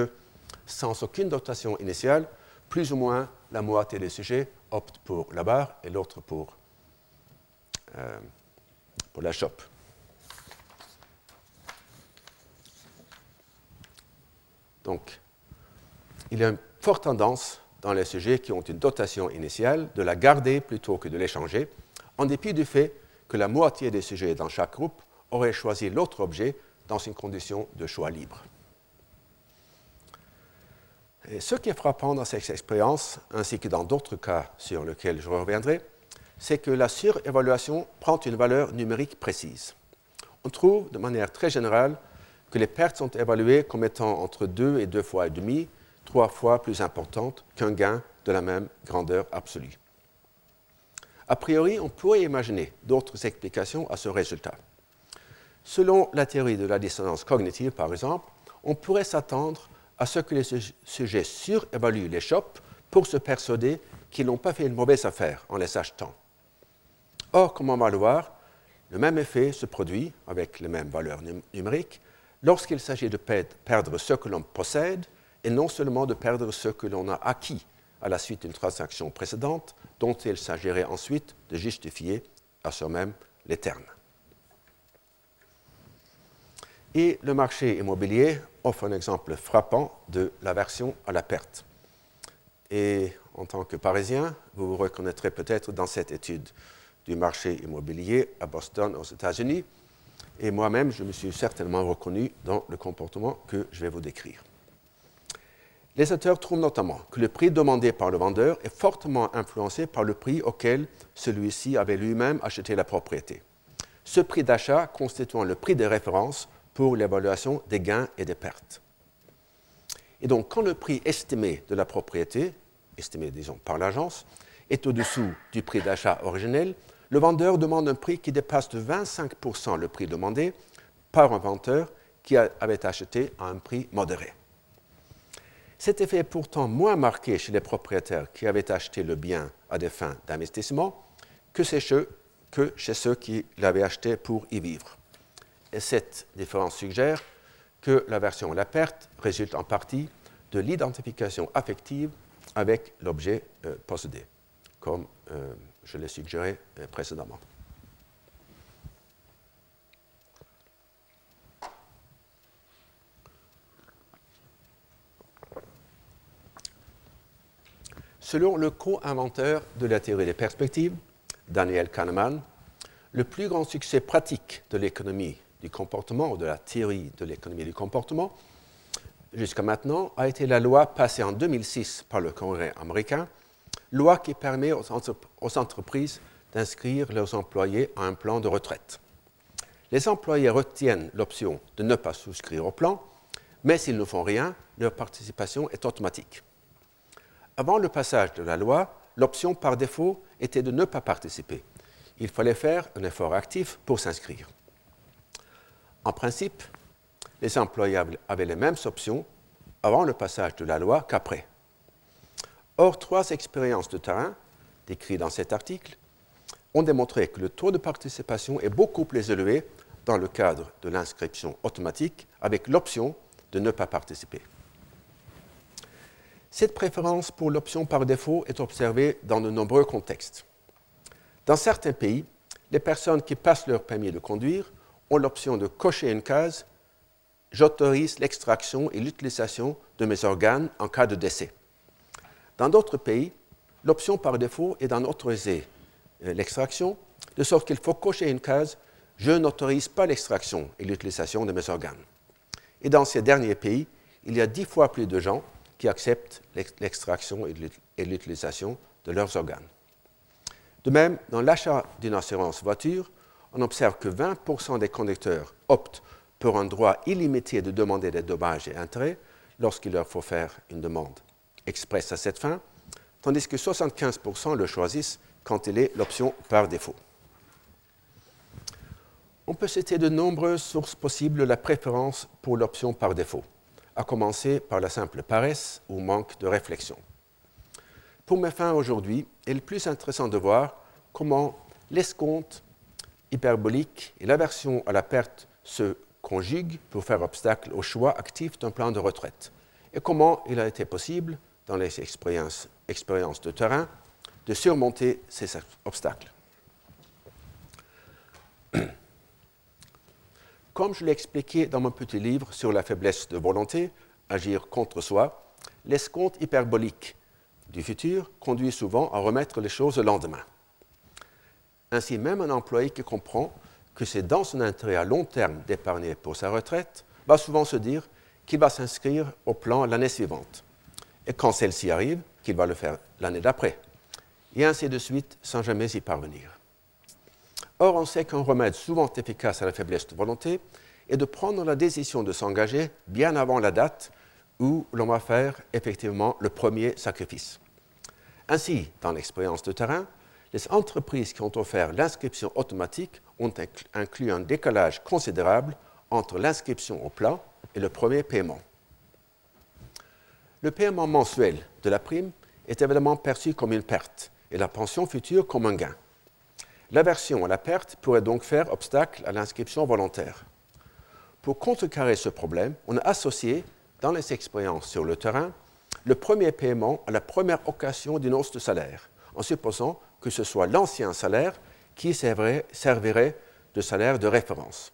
sans aucune dotation initiale, plus ou moins la moitié des sujets optent pour la barre et l'autre pour, euh, pour la chope. Donc, il y a une forte tendance dans les sujets qui ont une dotation initiale de la garder plutôt que de l'échanger, en dépit du fait que la moitié des sujets dans chaque groupe auraient choisi l'autre objet dans une condition de choix libre. Ce qui est frappant dans cette expérience, ainsi que dans d'autres cas sur lesquels je reviendrai, c'est que la surévaluation prend une valeur numérique précise. On trouve de manière très générale que les pertes sont évaluées comme étant entre deux et deux fois et demi, trois fois plus importantes qu'un gain de la même grandeur absolue. A priori, on pourrait imaginer d'autres explications à ce résultat. Selon la théorie de la dissonance cognitive, par exemple, on pourrait s'attendre à ce que les sujets surévaluent les chopes pour se persuader qu'ils n'ont pas fait une mauvaise affaire en les achetant. Or, comme on va le voir, le même effet se produit, avec les mêmes valeurs numériques, lorsqu'il s'agit de perdre ce que l'on possède et non seulement de perdre ce que l'on a acquis à la suite d'une transaction précédente dont il s'agirait ensuite de justifier à soi-même les termes. Et le marché immobilier offre un exemple frappant de l'aversion à la perte. Et en tant que Parisien, vous vous reconnaîtrez peut-être dans cette étude du marché immobilier à Boston, aux États-Unis. Et moi-même, je me suis certainement reconnu dans le comportement que je vais vous décrire. Les auteurs trouvent notamment que le prix demandé par le vendeur est fortement influencé par le prix auquel celui-ci avait lui-même acheté la propriété. Ce prix d'achat constituant le prix de référence pour l'évaluation des gains et des pertes. Et donc, quand le prix estimé de la propriété, estimé disons par l'agence, est au-dessous du prix d'achat originel, le vendeur demande un prix qui dépasse de 25% le prix demandé par un vendeur qui avait acheté à un prix modéré. Cet effet est pourtant moins marqué chez les propriétaires qui avaient acheté le bien à des fins d'investissement que, chez ceux qui l'avaient acheté pour y vivre. Et cette différence suggère que l'aversion à la perte résulte en partie de l'identification affective avec l'objet euh, possédé, comme euh, je l'ai suggéré euh, précédemment. Selon le co-inventeur de la théorie des perspectives, Daniel Kahneman, le plus grand succès pratique de l'économie du comportement ou de la théorie de l'économie du comportement jusqu'à maintenant a été la loi passée en 2006 par le Congrès américain, loi qui permet aux, entreprises d'inscrire leurs employés à un plan de retraite. Les employés retiennent l'option de ne pas souscrire au plan, mais s'ils ne font rien, leur participation est automatique. Avant le passage de la loi, l'option par défaut était de ne pas participer. Il fallait faire un effort actif pour s'inscrire. En principe, les employés avaient les mêmes options avant le passage de la loi qu'après. Or, trois expériences de terrain, décrites dans cet article, ont démontré que le taux de participation est beaucoup plus élevé dans le cadre de l'inscription automatique avec l'option de ne pas participer. Cette préférence pour l'option par défaut est observée dans de nombreux contextes. Dans certains pays, les personnes qui passent leur permis de conduire ont l'option de cocher une case J'autorise l'extraction et l'utilisation de mes organes en cas de décès. Dans d'autres pays, l'option par défaut est d'en autoriser euh, l'extraction, de sorte qu'il faut cocher une case Je n'autorise pas l'extraction et l'utilisation de mes organes. Et dans ces derniers pays, il y a dix fois plus de gens qui acceptent l'extraction et l'utilisation de leurs organes. De même, dans l'achat d'une assurance voiture, on observe que 20% des conducteurs optent pour un droit illimité de demander des dommages et intérêts lorsqu'il leur faut faire une demande expresse à cette fin, tandis que 75% le choisissent quand il est l'option par défaut. On peut citer de nombreuses sources possibles la préférence pour l'option par défaut, à commencer par la simple paresse ou manque de réflexion. Pour mes fins aujourd'hui, il est plus intéressant de voir comment l'escompte hyperbolique et l'aversion à la perte se conjuguent pour faire obstacle au choix actif d'un plan de retraite et comment il a été possible, dans les expériences, de terrain, de surmonter ces obstacles. Comme je l'ai expliqué dans mon petit livre sur la faiblesse de volonté, agir contre soi, l'escompte hyperbolique du futur conduit souvent à remettre les choses au lendemain. Ainsi, même un employé qui comprend que c'est dans son intérêt à long terme d'épargner pour sa retraite va souvent se dire qu'il va s'inscrire au plan l'année suivante. Et quand celle-ci arrive, qu'il va le faire l'année d'après. Et ainsi de suite, sans jamais y parvenir. Or, on sait qu'un remède souvent efficace à la faiblesse de volonté est de prendre la décision de s'engager bien avant la date où l'on va faire effectivement le premier sacrifice. Ainsi, dans l'expérience de terrain, les entreprises qui ont offert l'inscription automatique ont inclus un décalage considérable entre l'inscription au plan et le premier paiement. Le paiement mensuel de la prime est évidemment perçu comme une perte et la pension future comme un gain. L'aversion à la perte pourrait donc faire obstacle à l'inscription volontaire. Pour contrecarrer ce problème, on a associé, dans les expériences sur le terrain, le premier paiement à la première occasion d'une hausse de salaire, en supposant que ce soit l'ancien salaire qui servirait de salaire de référence.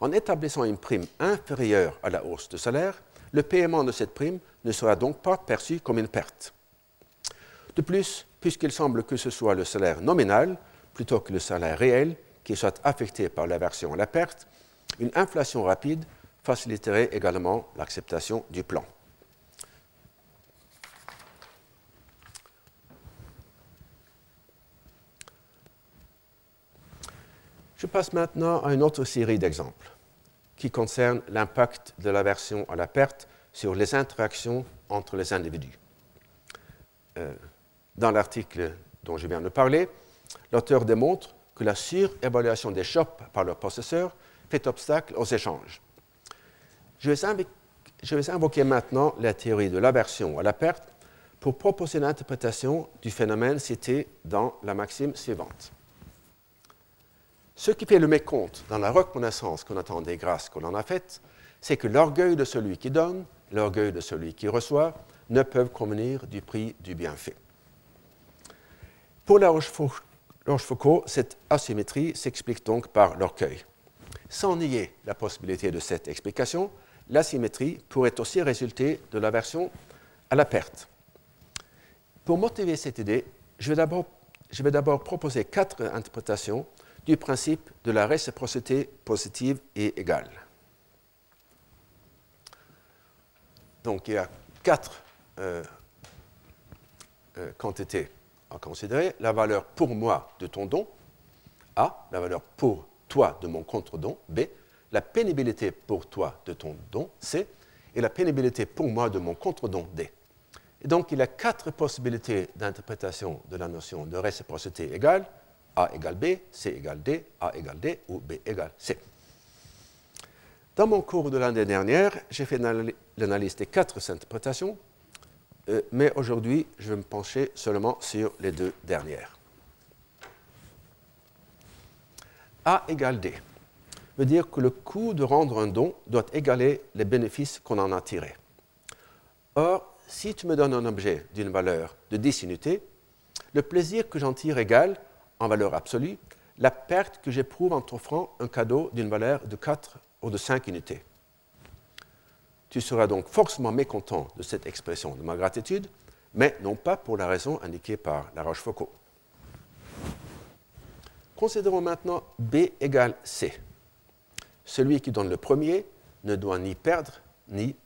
En établissant une prime inférieure à la hausse de salaire, le paiement de cette prime ne sera donc pas perçu comme une perte. De plus, puisqu'il semble que ce soit le salaire nominal plutôt que le salaire réel qui soit affecté par l'aversion à la perte, une inflation rapide faciliterait également l'acceptation du plan. Je passe maintenant à une autre série d'exemples qui concernent l'impact de l'aversion à la perte sur les interactions entre les individus. Euh, dans l'article dont je viens de parler, l'auteur démontre que la surévaluation des shops par leurs possesseurs fait obstacle aux échanges. Je vais, invoquer maintenant la théorie de l'aversion à la perte pour proposer l'interprétation du phénomène cité dans la maxime suivante. Ce qui fait le mécompte dans la reconnaissance qu'on attend des grâces qu'on en a faites, c'est que l'orgueil de celui qui donne, l'orgueil de celui qui reçoit, ne peuvent convenir du prix du bienfait. Pour la Rochefoucauld, cette asymétrie s'explique donc par l'orgueil. Sans nier la possibilité de cette explication, l'asymétrie pourrait aussi résulter de l'aversion à la perte. Pour motiver cette idée, je vais d'abord proposer quatre interprétations du principe de la réciprocité positive et égale. Donc il y a quatre euh, euh, quantités à considérer. La valeur pour moi de ton don, A, la valeur pour toi de mon contre-don, B, la pénibilité pour toi de ton don, C, et la pénibilité pour moi de mon contre-don, D. Et donc il y a quatre possibilités d'interprétation de la notion de réciprocité égale, A égale B, C égale D, A égale D ou B égale C. Dans mon cours de l'année dernière, j'ai fait l'analyse des quatre interprétations, euh, mais aujourd'hui, je vais me pencher seulement sur les deux dernières. A égale D veut dire que le coût de rendre un don doit égaler les bénéfices qu'on en a tirés. Or, si tu me donnes un objet d'une valeur de 10 unités, le plaisir que j'en tire égale, en valeur absolue, la perte que j'éprouve en t'offrant un cadeau d'une valeur de 4 ou de 5 unités. Tu seras donc forcément mécontent de cette expression de ma gratitude, mais non pas pour la raison indiquée par la Rochefoucauld. Considérons maintenant B égale C. Celui qui donne le premier ne doit ni perdre ni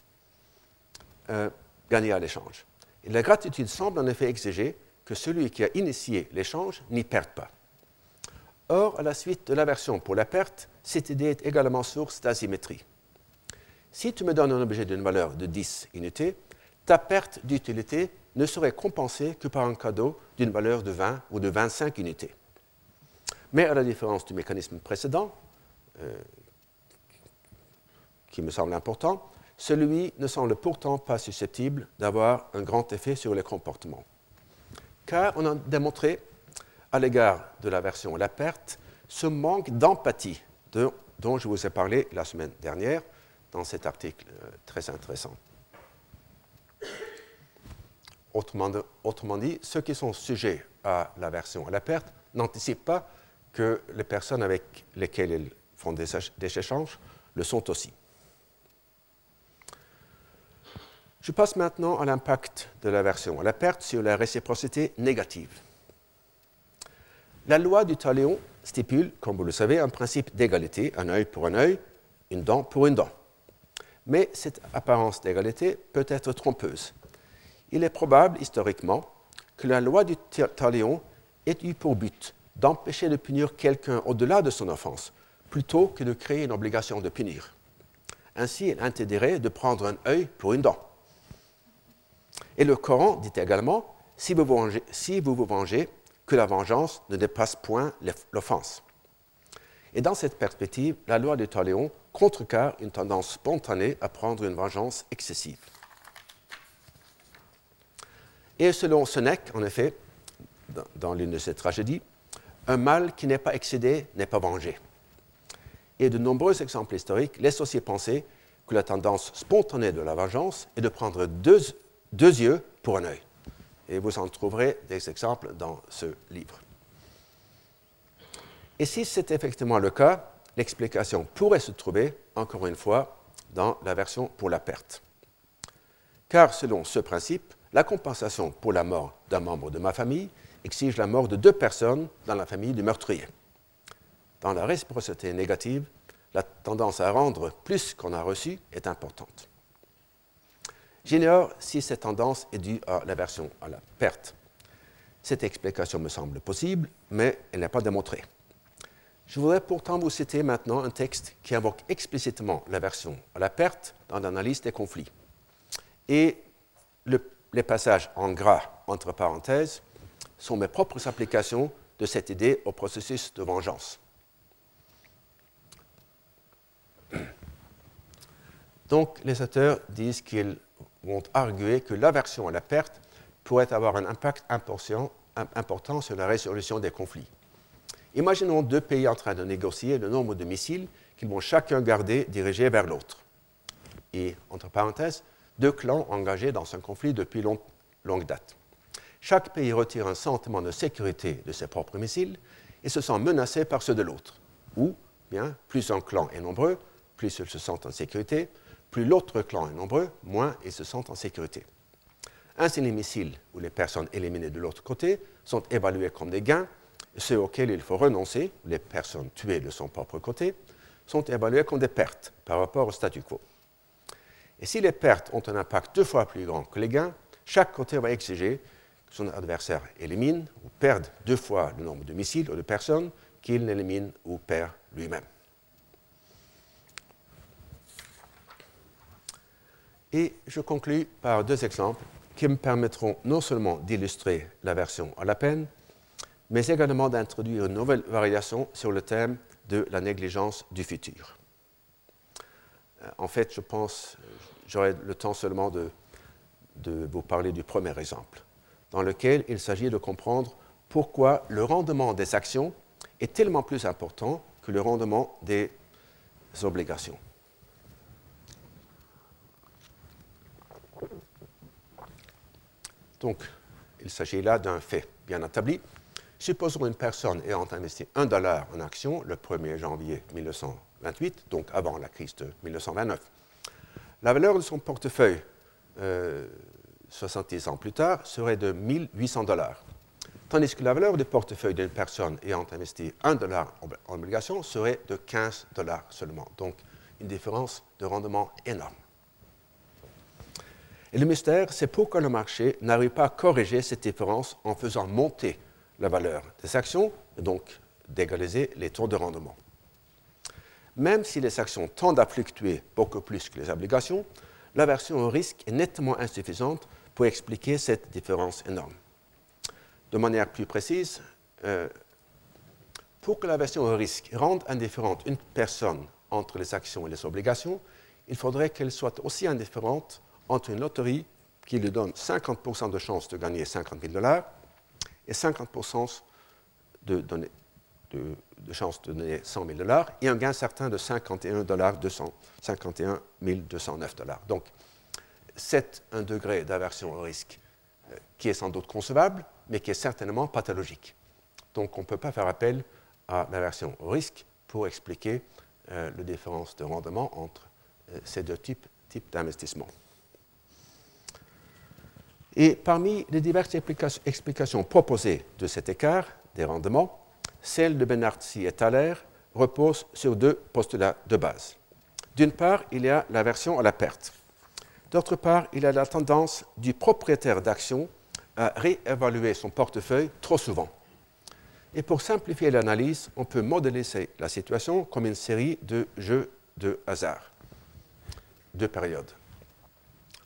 euh, gagner à l'échange. La gratitude semble en effet exiger que celui qui a initié l'échange n'y perde pas. Or, à la suite de l'aversion pour la perte, cette idée est également source d'asymétrie. Si tu me donnes un objet d'une valeur de 10 unités, ta perte d'utilité ne serait compensée que par un cadeau d'une valeur de 20 ou de 25 unités. Mais à la différence du mécanisme précédent, euh, qui me semble important, celui ne semble pourtant pas susceptible d'avoir un grand effet sur les comportements. Car on a démontré à l'égard de l'aversion à la perte ce manque d'empathie dont je vous ai parlé la semaine dernière dans cet article euh, très intéressant. Autrement, dit, ceux qui sont sujets à l'aversion à la perte n'anticipent pas que les personnes avec lesquelles ils font des, des échanges le sont aussi. Je passe maintenant à l'impact de l'aversion à la perte sur la réciprocité négative. La loi du talion stipule, comme vous le savez, un principe d'égalité, un œil pour un œil, une dent pour une dent. Mais cette apparence d'égalité peut être trompeuse. Il est probable, historiquement, que la loi du talion ait eu pour but d'empêcher de punir quelqu'un au-delà de son offense, plutôt que de créer une obligation de punir. Ainsi, elle interdirait de prendre un œil pour une dent. Et le Coran dit également, si vous, vous vengez que la vengeance ne dépasse point l'offense. Et dans cette perspective, la loi de Taléon contrecarre une tendance spontanée à prendre une vengeance excessive. Et selon Sénèque, en effet, dans l'une de ses tragédies, un mal qui n'est pas excédé n'est pas vengé. Et de nombreux exemples historiques laissent aussi penser que la tendance spontanée de la vengeance est de prendre deux, deux yeux pour un œil. Et vous en trouverez des exemples dans ce livre. Et si c'est effectivement le cas, l'explication pourrait se trouver, encore une fois, dans la version pour la perte. Car selon ce principe, la compensation pour la mort d'un membre de ma famille exige la mort de deux personnes dans la famille du meurtrier. Dans la réciprocité négative, la tendance à rendre plus qu'on a reçu est importante. J'ignore si cette tendance est due à l'aversion à la perte. Cette explication me semble possible, mais elle n'est pas démontrée. Je voudrais pourtant vous citer maintenant un texte qui invoque explicitement l'aversion à la perte dans l'analyse des conflits. Et les passages en gras entre parenthèses sont mes propres applications de cette idée au processus de vengeance. Donc, les auteurs disent qu'ils vont arguer que l'aversion à la perte pourrait avoir un impact important sur la résolution des conflits. Imaginons deux pays en train de négocier le nombre de missiles qu'ils vont chacun garder dirigés vers l'autre. Et, entre parenthèses, deux clans engagés dans un conflit depuis longue date. Chaque pays retire un sentiment de sécurité de ses propres missiles et se sent menacé par ceux de l'autre. Ou, bien, plus un clan est nombreux, plus ils se sentent en sécurité, plus l'autre clan est nombreux, moins ils se sentent en sécurité. Ainsi, les missiles ou les personnes éliminées de l'autre côté sont évalués comme des gains, ceux auxquels il faut renoncer, les personnes tuées de son propre côté, sont évalués comme des pertes par rapport au statu quo. Et si les pertes ont un impact deux fois plus grand que les gains, chaque côté va exiger que son adversaire élimine ou perde deux fois le nombre de missiles ou de personnes qu'il n'élimine ou perd lui-même. Et je conclus par deux exemples qui me permettront non seulement d'illustrer la version à la peine, mais également d'introduire une nouvelle variation sur le thème de la négligence du futur. Euh, en fait, je pense, j'aurai le temps seulement de, de vous parler du premier exemple, dans lequel il s'agit de comprendre pourquoi le rendement des actions est tellement plus important que le rendement des obligations. Donc, il s'agit là d'un fait bien établi. Supposons une personne ayant investi un dollar en action le 1er janvier 1928, donc avant la crise de 1929. La valeur de son portefeuille, 70 euh, ans plus tard, serait de 1800 dollars, tandis que la valeur du portefeuille d'une personne ayant investi un dollar en obligation serait de 15 dollars seulement. Donc, une différence de rendement énorme. Et le mystère, c'est pourquoi le marché n'arrive pas à corriger cette différence en faisant monter la valeur des actions, et donc d'égaliser les taux de rendement. Même si les actions tendent à fluctuer beaucoup plus que les obligations, l'aversion au risque est nettement insuffisante pour expliquer cette différence énorme. De manière plus précise, euh, pour que l'aversion au risque rende indifférente une personne entre les actions et les obligations, il faudrait qu'elle soit aussi indifférente entre une loterie qui lui donne 50% de chance de gagner 50 000 dollars et 50% de, de, de, chance de donner 100 000 dollars et un gain certain de 51 dollars 51 209 dollars. Donc, c'est un degré d'aversion au risque euh, qui est sans doute concevable, mais qui est certainement pathologique. Donc, on ne peut pas faire appel à l'aversion au risque pour expliquer euh, la différence de rendement entre euh, ces deux types, types d'investissement. Et parmi les diverses explications proposées de cet écart des rendements, celle de Benartzi et Thaler repose sur deux postulats de base. D'une part, il y a l'aversion à la perte. D'autre part, il y a la tendance du propriétaire d'action à réévaluer son portefeuille trop souvent. Et pour simplifier l'analyse, on peut modéliser la situation comme une série de jeux de hasard, deux périodes.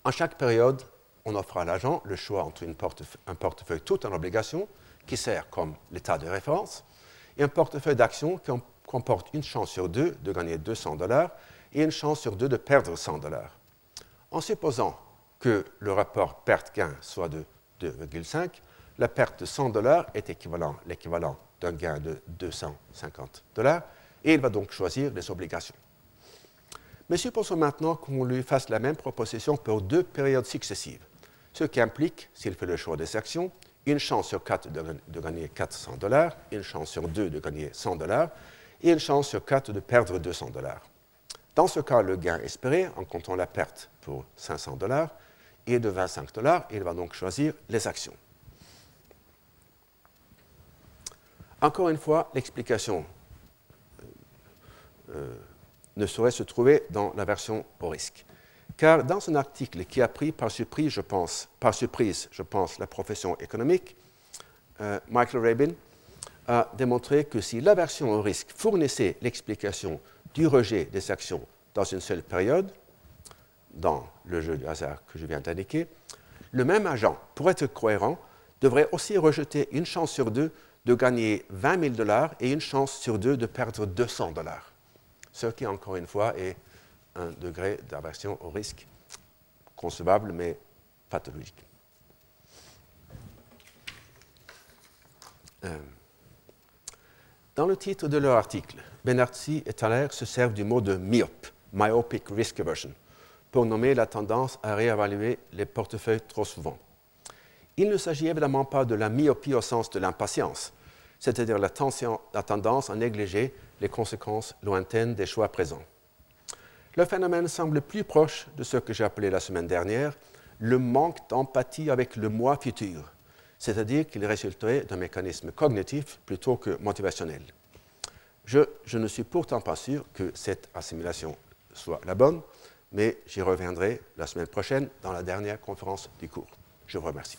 En chaque période, on offre à l'agent le choix entre un portefeuille tout en obligation, qui sert comme l'état de référence, et un portefeuille d'actions qui comporte une chance sur deux de gagner 200 dollars et une chance sur deux de perdre 100 dollars. En supposant que le rapport perte-gain soit de 2,5, la perte de 100 dollars est équivalent, l'équivalent d'un gain de 250 dollars, et il va donc choisir les obligations. Mais supposons maintenant qu'on lui fasse la même proposition pour deux périodes successives ce qui implique, s'il fait le choix des actions, une chance sur quatre de, gagner 400 dollars, une chance sur deux de gagner 100 dollars et une chance sur quatre de perdre 200 dollars. Dans ce cas, le gain espéré, en comptant la perte pour 500 dollars, est de 25 dollars. Il va donc choisir les actions. Encore une fois, l'explication euh, euh, ne saurait se trouver dans la version au risque. Car dans un article qui a pris par surprise, je pense, par surprise, je pense la profession économique, euh, Michael Rabin a démontré que si l'aversion au risque fournissait l'explication du rejet des actions dans une seule période, dans le jeu du hasard que je viens d'indiquer, le même agent, pour être cohérent, devrait aussi rejeter une chance sur deux de gagner 20 000 dollars et une chance sur deux de perdre 200 dollars. Ce qui, encore une fois, est un degré d'aversion au risque concevable mais pathologique. Euh, dans le titre de leur article, Benartzi et Thaler se servent du mot de myope, myopic risk aversion, pour nommer la tendance à réévaluer les portefeuilles trop souvent. Il ne s'agit évidemment pas de la myopie au sens de l'impatience, c'est-à-dire la tendance à négliger les conséquences lointaines des choix présents. Le phénomène semble plus proche de ce que j'ai appelé la semaine dernière le manque d'empathie avec le moi futur, c'est-à-dire qu'il résulterait d'un mécanisme cognitif plutôt que motivationnel. Je, je, ne suis pourtant pas sûr que cette assimilation soit la bonne, mais j'y reviendrai la semaine prochaine dans la dernière conférence du cours. Je vous remercie.